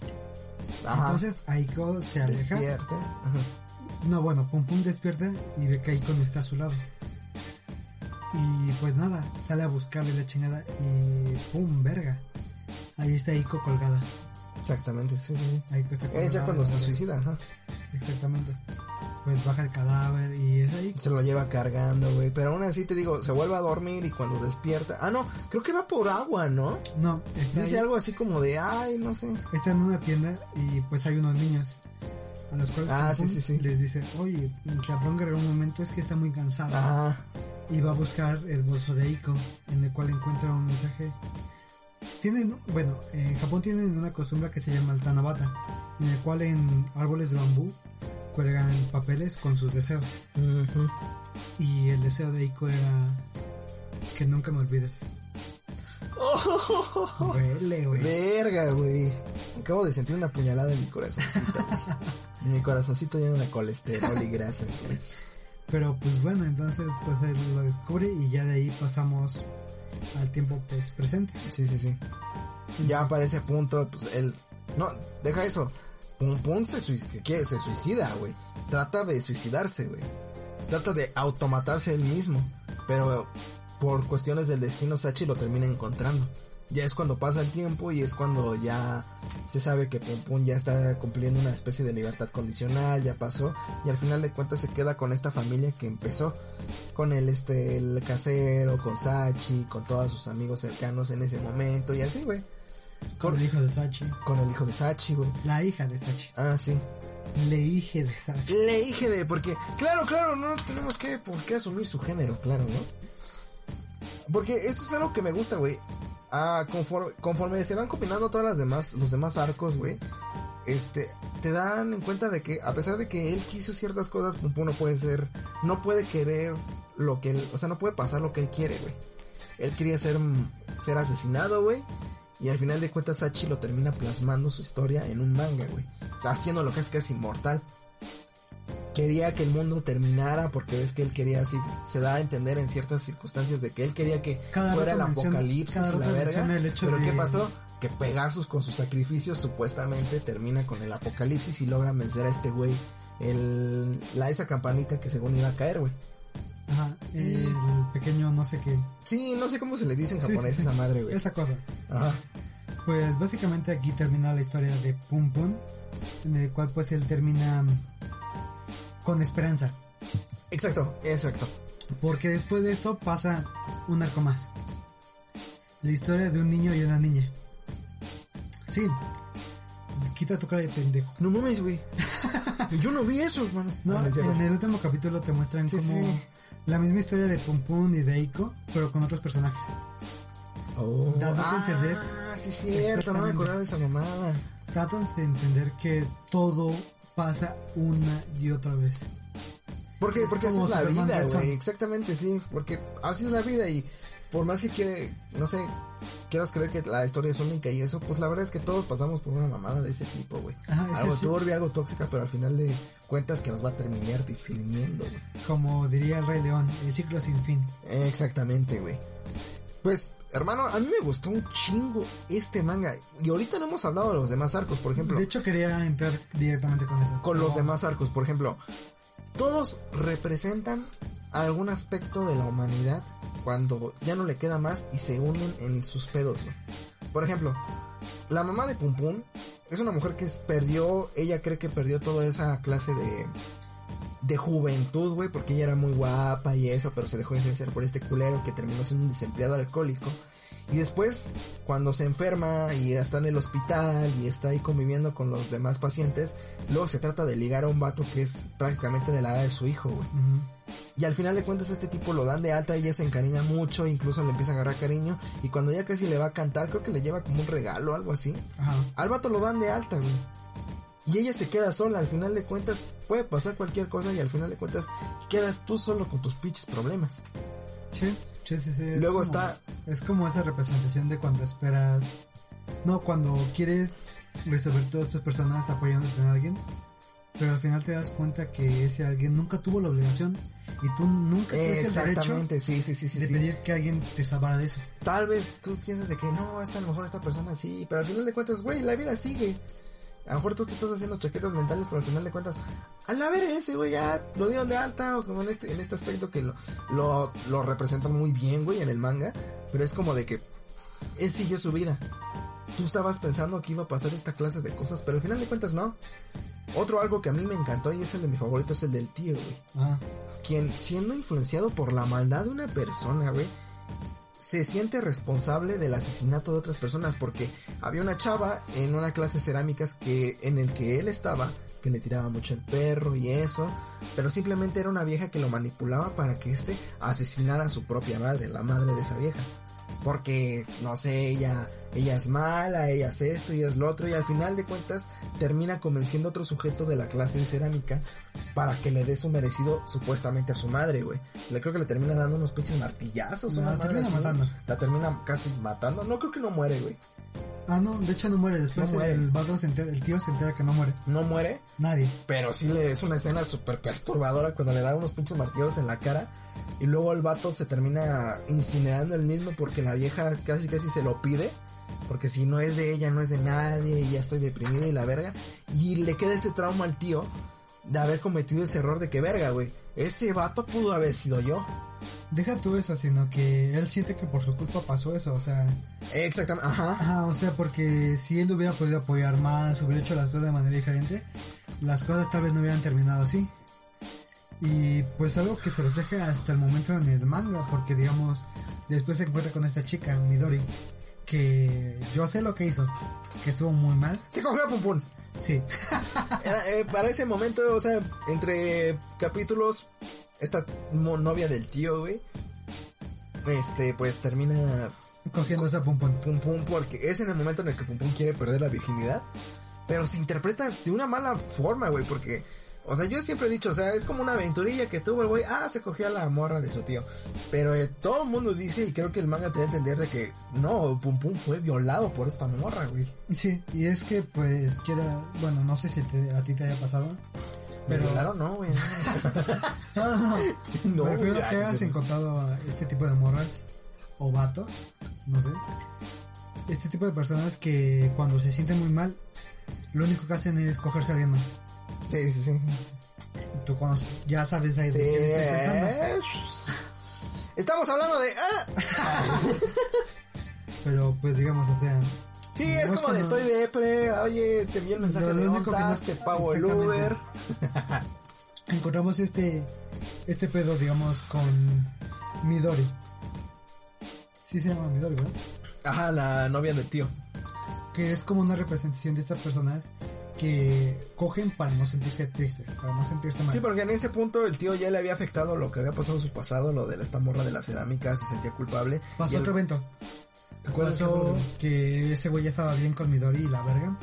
Ajá. Entonces Aiko se aleja. Despierta. Ajá. No, bueno, Pum Pum despierta y ve que Aiko no está a su lado. Y pues nada, sale a buscarle la chingada y pum, verga. Ahí está Aiko colgada. Exactamente, sí, sí. Aiko está colgada. Es ya cuando se suicida, ajá. Exactamente. Pues baja el cadáver y es ahí. Se lo lleva cargando, güey. Pero aún así te digo, se vuelve a dormir y cuando despierta. Ah, no, creo que va por agua, ¿no? No, está, Dice ahí, algo así como de, ay, no sé. está en una tienda y pues hay unos niños. A los cuales Ah, Pum sí, Pum sí, sí. les dice, oye, Capón Guerrero un momento es que está muy cansado. Ajá. y va a buscar el bolso de Eiko, en el cual encuentra un mensaje. Tienen, bueno, en Japón tienen una costumbre que se llama el Tanabata, en el cual en árboles de bambú cuelgan papeles con sus deseos. Y el deseo de Eiko era que nunca me olvides. Güey. Verga, güey. Acabo de sentir una puñalada en mi corazoncito. güey. En mi corazoncito lleno de colesterol y grasas, güey. Pero pues bueno, entonces pues él lo descubre y ya de ahí pasamos al tiempo pues presente. Sí, sí, sí. Ya para ese punto, pues él. No, deja eso. Pum Pum se, suic- ¿qué? se suicida, güey. Trata de suicidarse, güey. Trata de automatarse él mismo. Pero por cuestiones del destino, Sachi lo termina encontrando. Ya es cuando pasa el tiempo y es cuando ya se sabe que Pum Pum ya está cumpliendo una especie de libertad condicional, ya pasó. Y al final de cuentas se queda con esta familia que empezó. Con el, este, el casero, con Sachi, con todos sus amigos cercanos en ese momento y así, güey. Con el hijo de Sachi. Con el hijo de Sachi, güey. La hija de Sachi. Ah, sí. Le hija de Sachi. Le dije de, porque, claro, claro, no tenemos que, por qué asumir su género, claro, ¿no? Porque eso es algo que me gusta, güey. Ah, conforme, conforme se van combinando todas las demás, los demás arcos, güey. Este, te dan en cuenta de que a pesar de que él quiso ciertas cosas, Pum no puede ser, no puede querer lo que él, o sea, no puede pasar lo que él quiere, güey. Él quería ser, ser asesinado, güey. Y al final de cuentas Sachi lo termina plasmando su historia en un manga, güey. O sea, haciendo lo que es es inmortal. Quería que el mundo terminara porque ves que él quería así, se da a entender en ciertas circunstancias de que él quería que Cada fuera el apocalipsis cada la verga. menciona el hecho Pero de- ¿qué pasó? Que Pegasus con sus sacrificios supuestamente termina con el apocalipsis y logra vencer a este güey. El, la esa campanita que según iba a caer, güey. Ajá, el pequeño no sé qué. Sí, no sé cómo se le dice en japonés sí, sí. esa madre, güey. Esa cosa. Ajá. Pues básicamente aquí termina la historia de Pum Pum, en el cual pues él termina con esperanza, Exacto, exacto. porque después de esto pasa un arco más. La historia de un niño y una niña. Sí, quita tu cara de pendejo. No mames, güey. <laughs> Yo no vi eso, hermano. No, Ah, en el último capítulo te muestran Sí, como sí. la misma historia de Pum Pum y de Eiko, pero con otros personajes. Oh, Dándote a ah, entender. sí, cierto, no me acordaba de esa mamada. Tratan de entender que todo pasa una y otra vez. Porque, porque así es la Superman vida, güey. Exactamente, sí. Porque así es la vida y por más que quiere, no sé, quieras creer que la historia es única y eso, pues la verdad es que todos pasamos por una mamada de ese tipo, güey. Algo sí. turbia, algo tóxica, pero al final de cuentas que nos va a terminar definiendo, güey. Como diría el Rey León, el ciclo sin fin. Exactamente, güey. Pues, hermano, a mí me gustó un chingo este manga. Y ahorita no hemos hablado de los demás arcos, por ejemplo. De hecho, quería entrar directamente con eso. con los demás arcos, por ejemplo, todos representan algún aspecto de la humanidad cuando ya no le queda más y se unen en sus pedos, güey. Por ejemplo, la mamá de Pum Pum es una mujer que perdió, ella cree que perdió toda esa clase de de juventud, güey, porque ella era muy guapa y eso, pero se dejó influenciar por este culero que terminó siendo un desempleado alcohólico. Y después, cuando se enferma y está en el hospital y está ahí conviviendo con los demás pacientes, luego se trata de ligar a un vato que es prácticamente de la edad de su hijo, güey. Y al final de cuentas este tipo lo dan de alta, ella se encariña mucho, incluso le empieza a agarrar cariño, y cuando ya casi le va a cantar, creo que le lleva como un regalo o algo así. Ajá. Al vato lo dan de alta, güey. Y ella se queda sola, al final de cuentas puede pasar cualquier cosa y al final de cuentas quedas tú solo con tus pinches problemas. Sí, sí, sí, sí. Es luego como- está- Es como esa representación de cuando esperas. No, cuando quieres resolver todas tus personas apoyándote en alguien. Pero al final te das cuenta que ese alguien nunca tuvo la obligación. Y tú nunca tuviste el derecho sí, sí, sí, sí. de pedir que alguien te salvara de eso. Tal vez tú piensas de que no, esta a lo mejor esta persona sí, pero al final de cuentas, güey, la vida sigue. A lo mejor tú te estás haciendo chaquetas mentales, pero al final de cuentas, a la ver ese, güey, ya lo dieron de alta, o como en este, en este aspecto que lo, lo, lo representan muy bien, güey, en el manga, pero es como de que él siguió su vida. Tú estabas pensando que iba a pasar esta clase de cosas, pero al final de cuentas no. Otro algo que a mí me encantó y es el de mi favorito, es el del tío, güey Ah, quien siendo influenciado por la maldad de una persona, güey, se siente responsable del asesinato de otras personas porque había una chava en una clase de cerámicas que en el que él estaba que le tiraba mucho el perro y eso, pero simplemente era una vieja que lo manipulaba para que éste asesinara a su propia madre, la madre de esa vieja. Porque, no sé, ella, ella es mala, ella es esto, ella es lo otro, y al final de cuentas termina convenciendo a otro sujeto de la clase de cerámica para que le dé su merecido supuestamente a su madre, güey. Le creo que le termina dando unos pinches martillazos, La una madre termina así. matando. La termina casi matando. No creo que no muere, güey. Ah, no, de hecho no muere. Después No muere. el vato se entera, el tío se entera que no muere. No muere, Nadie. pero sí le es una escena súper perturbadora cuando le da unos pinches martillazos en la cara. Y luego el vato se termina incinerando el mismo porque la vieja casi casi se lo pide. Porque si no es de ella, no es de nadie, y ya estoy deprimida y la verga. Y le queda ese trauma al tío de haber cometido ese error de que verga, güey. Ese vato pudo haber sido yo. Deja tú eso, sino que él siente que por su culpa pasó eso, o sea, Exactamente, ajá. ajá, o sea, porque si él hubiera podido apoyar más, hubiera hecho las cosas de manera diferente, las cosas tal vez no hubieran terminado así. Y pues algo que se refleja hasta el momento en el manga, porque digamos, después se encuentra con esta chica, Midori, que yo sé lo que hizo, que estuvo muy mal, Se cogió a Pum Pum. Sí, <laughs> Era, eh, para ese momento, o sea, entre capítulos, esta novia del tío, güey, este, pues termina cogiendo esa pum pum. Pum Pum porque es en el momento en el que Pum Pum quiere perder la virginidad, pero se interpreta de una mala forma, güey, porque, o sea, yo siempre he dicho, o sea, es como una aventurilla que tuvo el güey, ah, se cogió a la morra de su tío, pero eh, todo el mundo dice, y creo que el manga te da a entender de que, no, Pum Pum fue violado por esta morra, güey. Sí, y es que pues quiera, bueno, no sé si te- a ti te haya pasado, Pero claro, no, güey. <laughs> No, no, no. <laughs> No, Me refiero ya, a que hayas ya. encontrado a este tipo de morras o vatos, no sé. Este tipo de personas que cuando se sienten muy mal, lo único que hacen es cogerse a alguien más. Sí, sí, sí. Tú conoces, ya sabes ahí Sí, de qué estoy pensando. eh, Estamos hablando de. ah. <laughs> Pero pues digamos, o sea, Sí, es como de estoy de pre. Oye, te envié el mensaje de ondas, te pago el. Uber. <laughs> encontramos este este pedo, digamos, con Midori. Sí se llama Midori, ¿verdad? Ajá, la novia del tío. Que es como una representación de estas personas que cogen para no sentirse tristes, para no sentirse mal. Sí, porque en ese punto el tío ya le había afectado lo que había pasado en su pasado, lo de esta morra de la cerámica, se sentía culpable. Pasó Y el- otro evento. ¿Cuál es Pasó que ese güey ya estaba bien con Midori y la verga.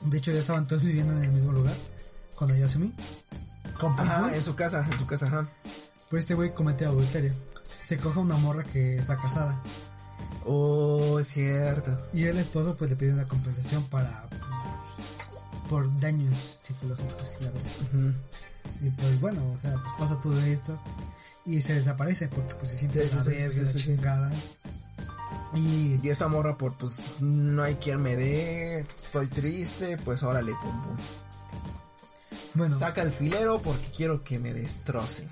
De hecho, ya estaban todos viviendo en el mismo lugar con Ayasumi. con Pum Pum. Ajá, en su casa, en su casa, ajá. Pero este güey comete adulterio. Se coge a una morra que está casada. Oh, es cierto. Y el esposo pues le pide una compensación para por daños psicológicos, la verdad. Y pues bueno, o sea, pues pasa todo esto y se desaparece porque pues se siente Sí, la verga, chingada. Y Y esta morra, por pues no hay quien me dé, estoy triste, pues órale, pum pum. bueno, Saca el filero porque quiero que me destrocen.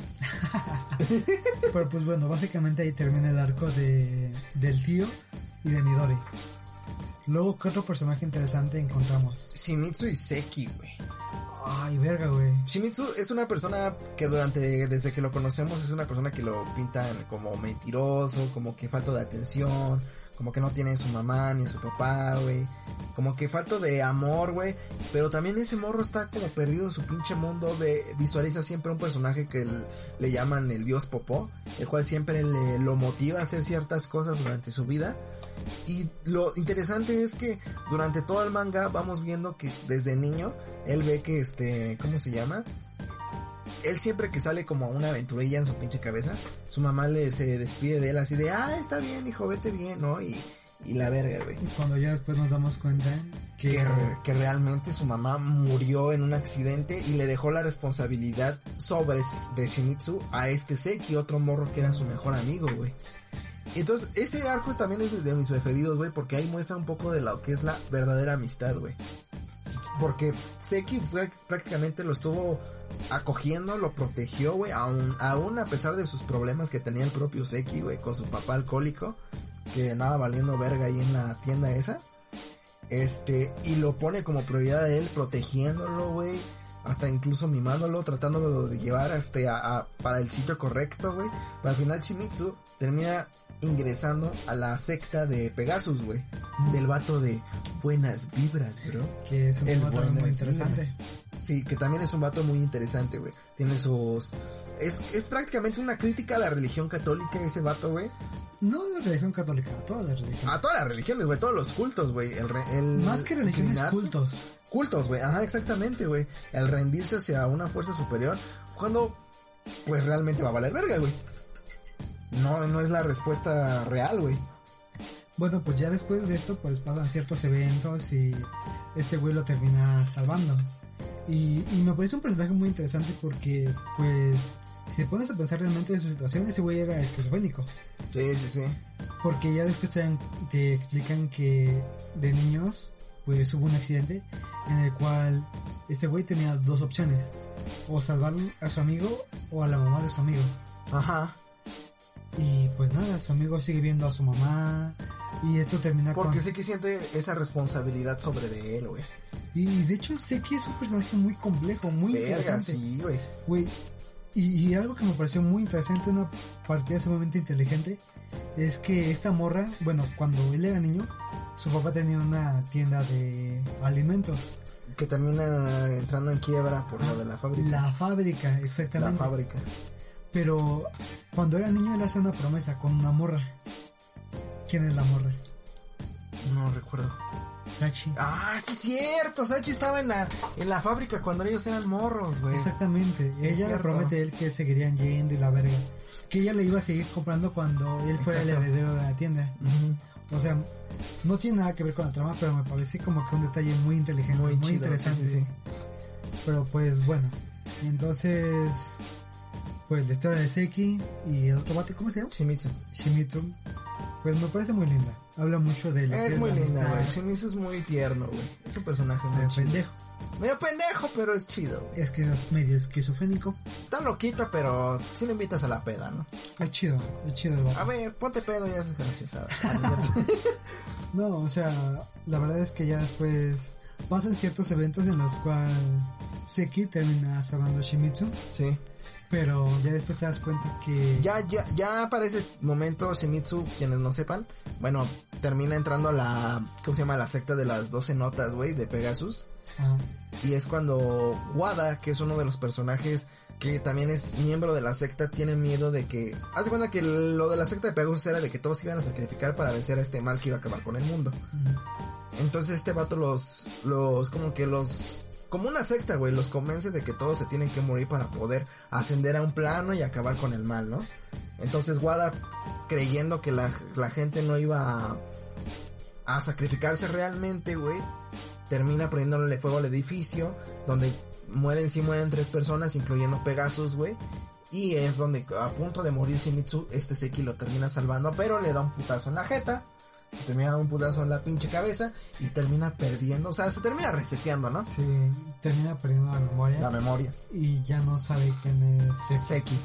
<laughs> pero pues bueno, básicamente ahí termina el arco de del tío y de Midori. Luego, ¿qué otro personaje interesante encontramos? Shimizu y Seki, güey. Ay, verga, güey. Shimizu es una persona que durante, desde que lo conocemos, es una persona que lo pintan como mentiroso, como que falta de atención, como que no tiene a su mamá ni a su papá, güey. Como que falta de amor, güey. Pero también ese morro está como perdido en su pinche mundo de visualiza siempre un personaje que le llaman el dios Popó, el cual siempre le, lo motiva a hacer ciertas cosas durante su vida. Y lo interesante es que durante todo el manga vamos viendo que desde niño él ve que este, ¿cómo se llama? Él siempre que sale como a una aventurilla en su pinche cabeza, su mamá le se despide de él así de, ah, está bien, hijo, vete bien, ¿no? Y, y la verga, güey. Y cuando ya después nos damos cuenta que, Que, re- que realmente su mamá murió en un accidente y le dejó la responsabilidad sobre de Shimizu a este Seki, otro morro que era su mejor amigo, güey. Entonces, ese arco también es de mis preferidos, güey, porque ahí muestra un poco de lo que es la verdadera amistad, güey. Porque Seki prácticamente lo estuvo acogiendo, lo protegió, güey, aún, aún a pesar de sus problemas que tenía el propio Seki, güey, con su papá alcohólico, que andaba valiendo verga ahí en la tienda esa. Este, y lo pone como prioridad a él, protegiéndolo, güey. Hasta incluso mimándolo, tratándolo de llevar este a, a- para el sitio correcto, güey. Pero al final Shimizu termina ingresando a la secta de Pegasus, güey. Del vato de buenas vibras, bro. que es un El también muy interesante. vibras. Sí, que también es un vato muy interesante, güey. Tiene sus... Es, es prácticamente una crítica a la religión católica ese vato, güey. No la religión católica, todas las religiones. A todas las religiones, güey. Todos los cultos, güey. El, el Más que religiones, cultos. Cultos, güey. Ajá, exactamente, güey. El rendirse hacia una fuerza superior. Cuando, pues realmente va a valer verga, güey. No, no es la respuesta real, güey. Bueno, pues ya después de esto, pues pasan ciertos eventos y este güey lo termina salvando. Y, y me parece un personaje muy interesante porque, pues, si te pones a pensar realmente en su situación, ese güey era esquizofrénico. Sí, sí, sí. Porque ya después te, te explican que de niños, pues hubo un accidente en el cual este güey tenía dos opciones. O salvar a su amigo o a la mamá de su amigo. Ajá. Y pues nada, su amigo sigue viendo a su mamá. Y esto termina Porque con... que siente esa responsabilidad sobre de él, güey. Y de hecho que es un personaje muy complejo, muy Verga, interesante. sí, güey. Güey, y, y algo que me pareció muy interesante, una partida sumamente inteligente, es que esta morra, bueno, cuando él era niño, su papá tenía una tienda de alimentos. Que termina entrando en quiebra por lo de la fábrica. La fábrica, La exactamente. fábrica. Pero cuando era niño él hace una promesa con una morra. ¿Quién es la morra? No recuerdo. Sachi. Ah, sí es cierto. Sachi estaba en la, en la fábrica cuando ellos eran morros, güey. Exactamente. Ella le promete a él que seguirían yendo y la verga. Que ella le iba a seguir comprando cuando él fuera el heredero de la tienda. O sea, no tiene nada que ver con la trama, pero me parece como que un detalle muy inteligente, muy, Muy chido, interesante. sí. Pero pues bueno, entonces, pues la historia de Seki y el otro vato, ¿cómo se llama? Shimizu. Shimizu, pues me parece muy linda. Habla mucho de que Es muy la linda, güey. Shimizu es muy tierno, güey. Es un personaje muy chido. pendejo. Medio pendejo, pero es chido, güey. Es que es medio esquizofrénico. Está loquito, pero sí lo invitas a la peda, ¿no? Es chido, es chido el. A ver, ponte pedo y haces graciosa. <laughs> <laughs> No, o sea, la verdad es que ya después pasan ciertos eventos en los cuales Seki termina salvando a Shimizu. sí. Pero ya después te das cuenta que... Ya, ya, ya para ese momento Shimizu, quienes no sepan, bueno, termina entrando a la, ¿cómo se llama? La secta de las 12 notas, güey, de Pegasus. Ah, Y es cuando Wada, que es uno de los personajes que también es miembro de la secta, tiene miedo de que... Haz de cuenta que lo de la secta de Pegasus era de que todos iban a sacrificar para vencer a este mal que iba a acabar con el mundo. Entonces este vato los, los, como que los como una secta, güey, los convence de que todos se tienen que morir para poder ascender a un plano y acabar con el mal, ¿no? Entonces Wada, creyendo que la, la gente no iba a, a sacrificarse realmente, güey, termina prendiéndole fuego al edificio, donde mueren, sí mueren tres personas, incluyendo Pegasus, güey. Y es donde a punto de morir Shimizu, este Seki lo termina salvando, pero le da un putazo en la jeta. Termina dando un putazo en la pinche cabeza y termina perdiendo, o sea, se termina reseteando, ¿no? Sí, termina perdiendo la memoria. La memoria. Y ya no sabe quién es Seki.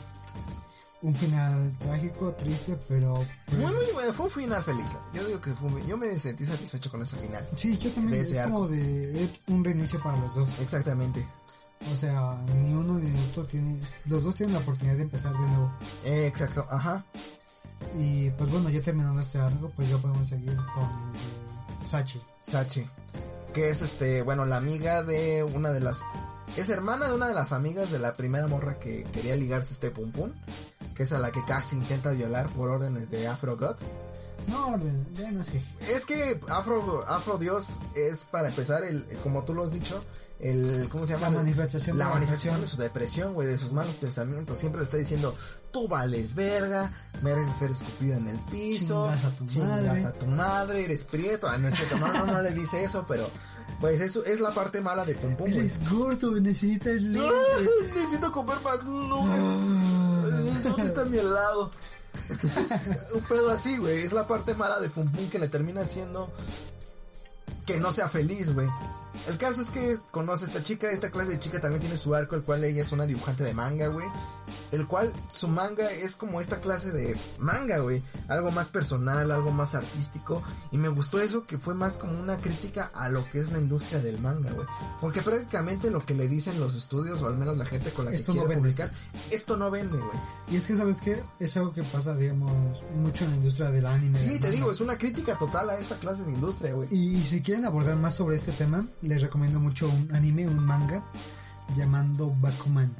Un final trágico, triste, pero... pues, Muy, muy bueno, fue un final feliz. Yo digo que fue muy- yo me sentí satisfecho con ese final. Sí, yo también. de Es como de es un reinicio para los dos. Exactamente. O sea, ni uno ni el otro tiene... Los dos tienen la oportunidad de empezar de nuevo. Eh, exacto, ajá. Y pues bueno, ya terminando este arco, pues ya podemos seguir con el de Sachi. Sachi. Que es este, bueno, la amiga de una de las. Es hermana de una de las amigas de la primera morra que quería ligarse este pum pum. Que es a la que casi intenta violar por órdenes de Afro God. No, orden, ya no sé. Es que Afro, Afro Dios es para empezar el, como tú lo has dicho, el, ¿cómo se llama? La manifestación de La la manifestación de depresión. su depresión, güey, de sus malos pensamientos. Siempre le está diciendo, tú vales verga, mereces ser escupido en el piso, Chingas a tu chingas madre". a tu madre, eres prieto. Ah, no es cierto, no, no, no le dice eso, pero pues eso es la parte mala de Pum Pum. Eres gordo, necesitas <laughs> ¡Ay, lente. Necesito comer más nuggets. ¿Dónde está mi helado? Un pedo así, güey. Es la parte mala de Pum Pum que le termina haciendo que no sea feliz, güey. El caso es que conoce a esta chica, esta clase de chica también tiene su arco, el cual ella es una dibujante de manga, güey. El cual su manga es como esta clase de manga, güey. Algo más personal, algo más artístico. Y me gustó eso que fue más como una crítica a lo que es la industria del manga, güey. Porque prácticamente lo que le dicen los estudios, o al menos la gente con la que no quiere vende. publicar, esto no vende, güey. Y es que, ¿sabes qué? Es algo que pasa, digamos, mucho en la industria del anime. Sí, del te manga. digo, es una crítica total a esta clase de industria, güey. Y, y si quieren abordar más sobre este tema, les recomiendo mucho un anime, un manga llamando Bakuman,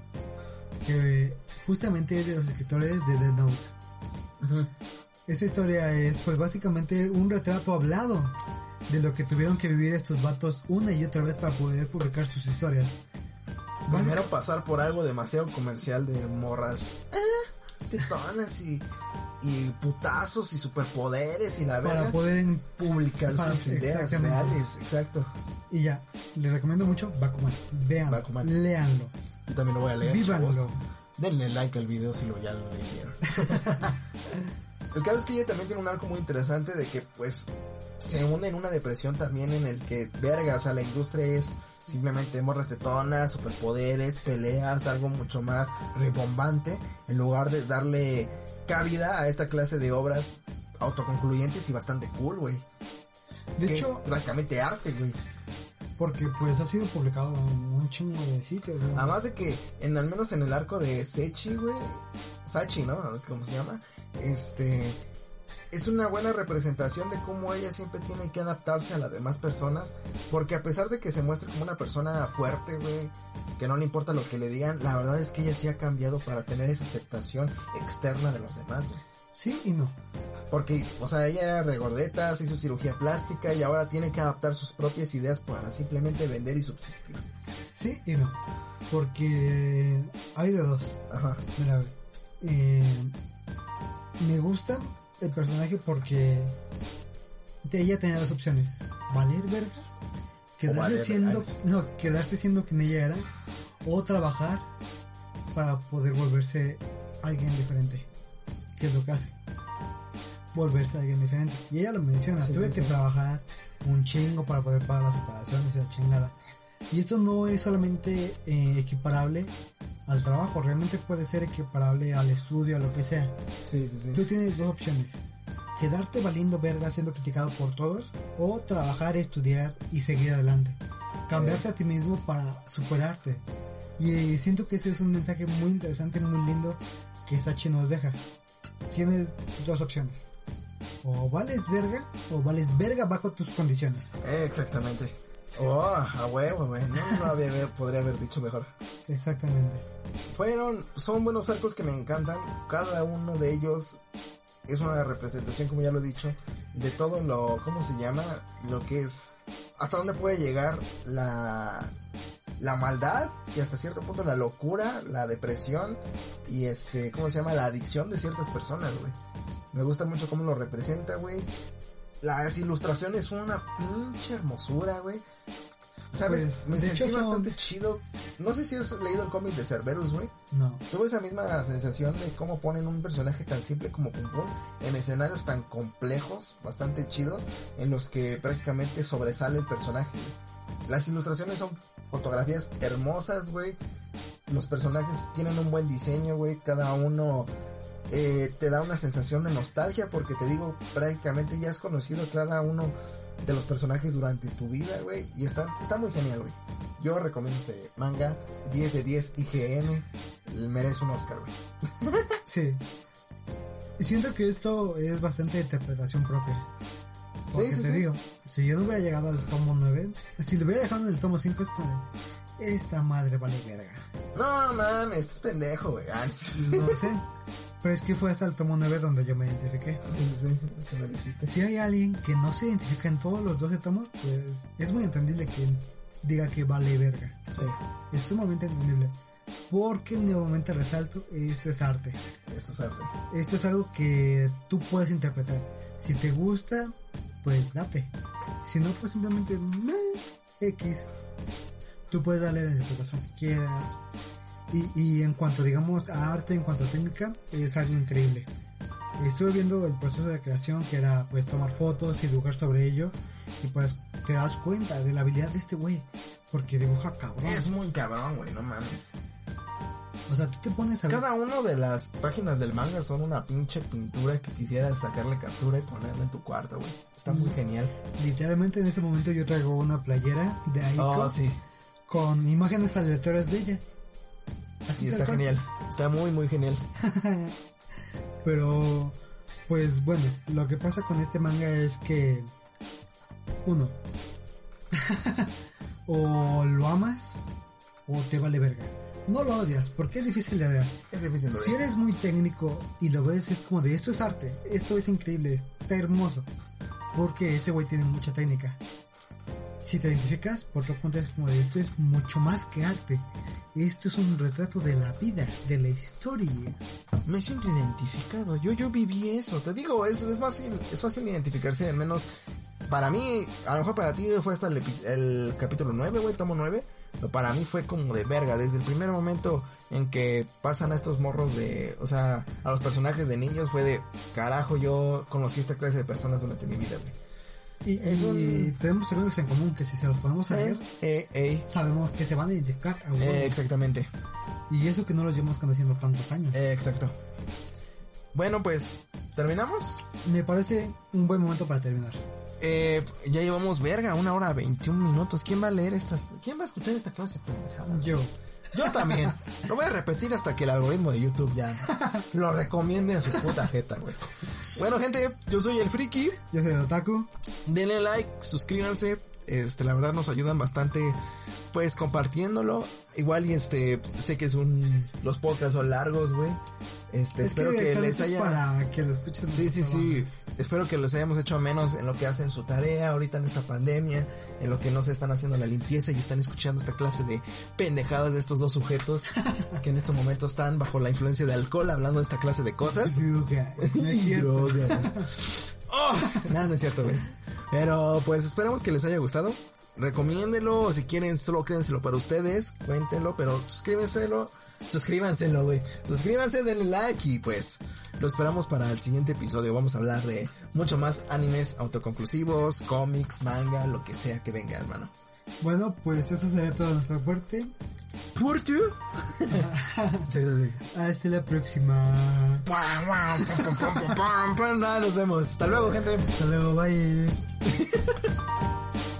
que justamente es de los escritores de Dead Note. Esta historia es pues básicamente un retrato hablado de lo que tuvieron que vivir estos vatos una y otra vez para poder publicar sus historias. Primero pasar por algo demasiado comercial de morras. Ah, tetonas y, y putazos y superpoderes y la para verga. poder publicar para- <laughs> sus ideas reales. Exacto. y ya, les recomiendo mucho Bakuman. Vean, Bakuman. léanlo. Yo también lo voy a leer. Vívanlo. chavos. Denle like al video si lo ya lo leyeron. <laughs> el caso es que ella también tiene un arco muy interesante de que pues se une en una depresión también en el que verga, o sea, la industria es simplemente morras tetonas, superpoderes, peleas, algo mucho más ribombante en lugar de darle cabida a esta clase de obras autoconcluyentes y bastante cool, güey. De Que hecho, es prácticamente arte, güey. porque pues ha sido publicado en un chingo de sitios. ¿no? Además de que, en al menos en el arco de Sechi, güey, Sachi, ¿no? ¿Cómo se llama? Este, es una buena representación de cómo ella siempre tiene que adaptarse a las demás personas, porque a pesar de que se muestre como una persona fuerte, güey, que no le importa lo que le digan, la verdad es que ella sí ha cambiado para tener esa aceptación externa de los demás, güey. Sí y no. Porque, o sea, ella era regordeta, se hizo cirugía plástica y ahora tiene que adaptar sus propias ideas para simplemente vender y subsistir. Sí y no. Porque hay de dos. Ajá. Mira, a ver. Eh, me gusta el personaje porque ella tenía dos opciones. Valer verga. Quedarse valer siendo, verga. no, quedarse siendo quien ella era. O trabajar para poder volverse alguien diferente. Que es lo que hace. Volverse alguien diferente. Y ella lo menciona. Sí, Tuve sí, que sí. trabajar un chingo para poder pagar las operaciones y la chingada. Y esto no es solamente eh, equiparable al trabajo, realmente puede ser equiparable al estudio, a lo que sea. Sí, sí, sí. Tú tienes dos opciones. Quedarte valiendo verga siendo criticado por todos o trabajar, estudiar y seguir adelante. Cambiarte a ti mismo para superarte. Y siento que ese es un mensaje muy interesante, muy lindo que Sachi nos deja. Tienes dos opciones. O vales verga o vales verga bajo tus condiciones. Exactamente. Oh, a huevo, güey. No, no había, <laughs> podría haber dicho mejor. Exactamente. Fueron, son buenos arcos que me encantan. Cada uno de ellos es una representación, como ya lo he dicho, de todo lo, ¿cómo se llama? Lo que es, hasta dónde puede llegar la, la maldad y hasta cierto punto la locura, la depresión y este, ¿cómo se llama? La adicción de ciertas personas, güey. Me gusta mucho cómo lo representa, güey. Las ilustraciones son una pinche hermosura, güey. ¿Sabes? Pues, Me sentí hecho son- bastante chido. No sé si has leído el cómic de Cerberus, güey. No. Tuve esa misma sensación de cómo ponen un personaje tan simple como Pum Pum en escenarios tan complejos, bastante chidos, en los que prácticamente sobresale el personaje. Las ilustraciones son fotografías hermosas, güey. Los personajes tienen un buen diseño, güey. Cada uno eh, te da una sensación de nostalgia porque te digo, prácticamente ya has conocido cada uno de los personajes durante tu vida, güey. Y está, está muy genial, güey. Yo recomiendo este manga 10 de 10 IGN. Merece un Oscar, güey. <laughs> Sí. Y siento que esto es bastante interpretación propia. Porque Sí, sí, te sí. digo, si yo no hubiera llegado al tomo 9, si lo hubiera dejado en el tomo 5 es como, esta madre vale verga. No mames, es pendejo, güey. Ah, No sé. <laughs> Pero es que fue hasta el tomo 9 donde yo me identifiqué. sí, sí, me. Si hay alguien que no se identifica en todos los 12 tomos, pues es muy entendible que diga que vale verga. Sí, Es sumamente entendible. Porque nuevamente resalto, esto es arte. esto es arte. Esto es algo que tú puedes interpretar. Si te gusta, pues date. Si no, pues simplemente X. Tú puedes darle la interpretación que quieras. Y, y en cuanto, digamos, a arte, en cuanto a técnica, es algo increíble. Estuve viendo el proceso de creación que era pues tomar fotos y dibujar sobre ello. Y pues te das cuenta de la habilidad de este güey. Porque dibuja cabrón. Es muy cabrón, güey, no mames. O sea, tú te pones a. Cada una de las páginas del manga son una pinche pintura que quisieras sacarle captura y ponerla en tu cuarto, güey. Está muy genial. Literalmente en este momento yo traigo una playera de Aiko. Oh, sí. con imágenes aleatorias de ella. Así Y está genial. Está muy, muy genial. <laughs> Pero, pues bueno, lo que pasa con este manga es que, uno, <laughs> o lo amas o te vale verga. No lo odias, porque es difícil de ver. Es difícil de Si eres muy técnico y lo ves, es como de esto es arte, esto es increíble, está hermoso. Porque ese güey tiene mucha técnica. Si te identificas, por otro punto es como de esto es mucho más que arte. Esto es un retrato de la vida, de la historia. Me siento identificado. Yo, yo viví eso. Te digo, es, es fácil, es fácil identificarse, al menos para mí, a lo mejor para ti fue hasta el, el capítulo 9, güey, tomo 9. Pero para mí fue como de verga, desde el primer momento en que pasan a estos morros de, o sea, a los personajes de niños fue de, carajo, yo conocí esta clase de personas durante mi vida, güey. Y, Es y un- tenemos amigos en común que si se los podemos saber, Eh, eh, sabemos que se van a identificar a eh, exactamente. Y eso que no los llevamos conociendo tantos años. Eh, exacto. Bueno, pues, ¿terminamos? Me parece un buen momento para terminar. Eh, ya llevamos verga, una hora 21 minutos. ¿Quién va a leer estas? ¿Quién va a escuchar esta clase de pendejada? Yo. Yo también. Lo voy a repetir hasta que el algoritmo de YouTube ya lo recomiende a su puta jeta, güey. Bueno, gente, yo soy el Friki. Yo soy el Otaku. Denle like, suscríbanse. Este, la verdad nos ayudan bastante, pues, compartiéndolo. Igual y este, sé que es un, los podcasts son largos, güey. Este, Es espero que, les haya... Para que lo escuchen. Sí, sí, sí. Espero que les hayamos hecho menos en lo que hacen su tarea ahorita en esta pandemia, en lo que no se están haciendo la limpieza y están escuchando esta clase de pendejadas de estos dos sujetos <laughs> que en este momento están bajo la influencia de alcohol hablando de esta clase de cosas. Drogas. Oh, nada, no es cierto, güey. Pero pues esperamos que les haya gustado. Recomiéndelo, si quieren, solo quédenselo para ustedes, cuéntenlo, pero suscríbenselo, suscríbanselo, güey. Suscríbanse, denle like y pues lo esperamos para el siguiente episodio. Vamos a hablar de mucho más animes autoconclusivos, cómics, manga, lo que sea que venga, hermano. Bueno, pues eso sería todo nuestra parte. ¿Por tú? <laughs> sí, sí, sí. Hasta la próxima. Nada, Nos vemos. Hasta luego, gente. Hasta luego, bye. <laughs>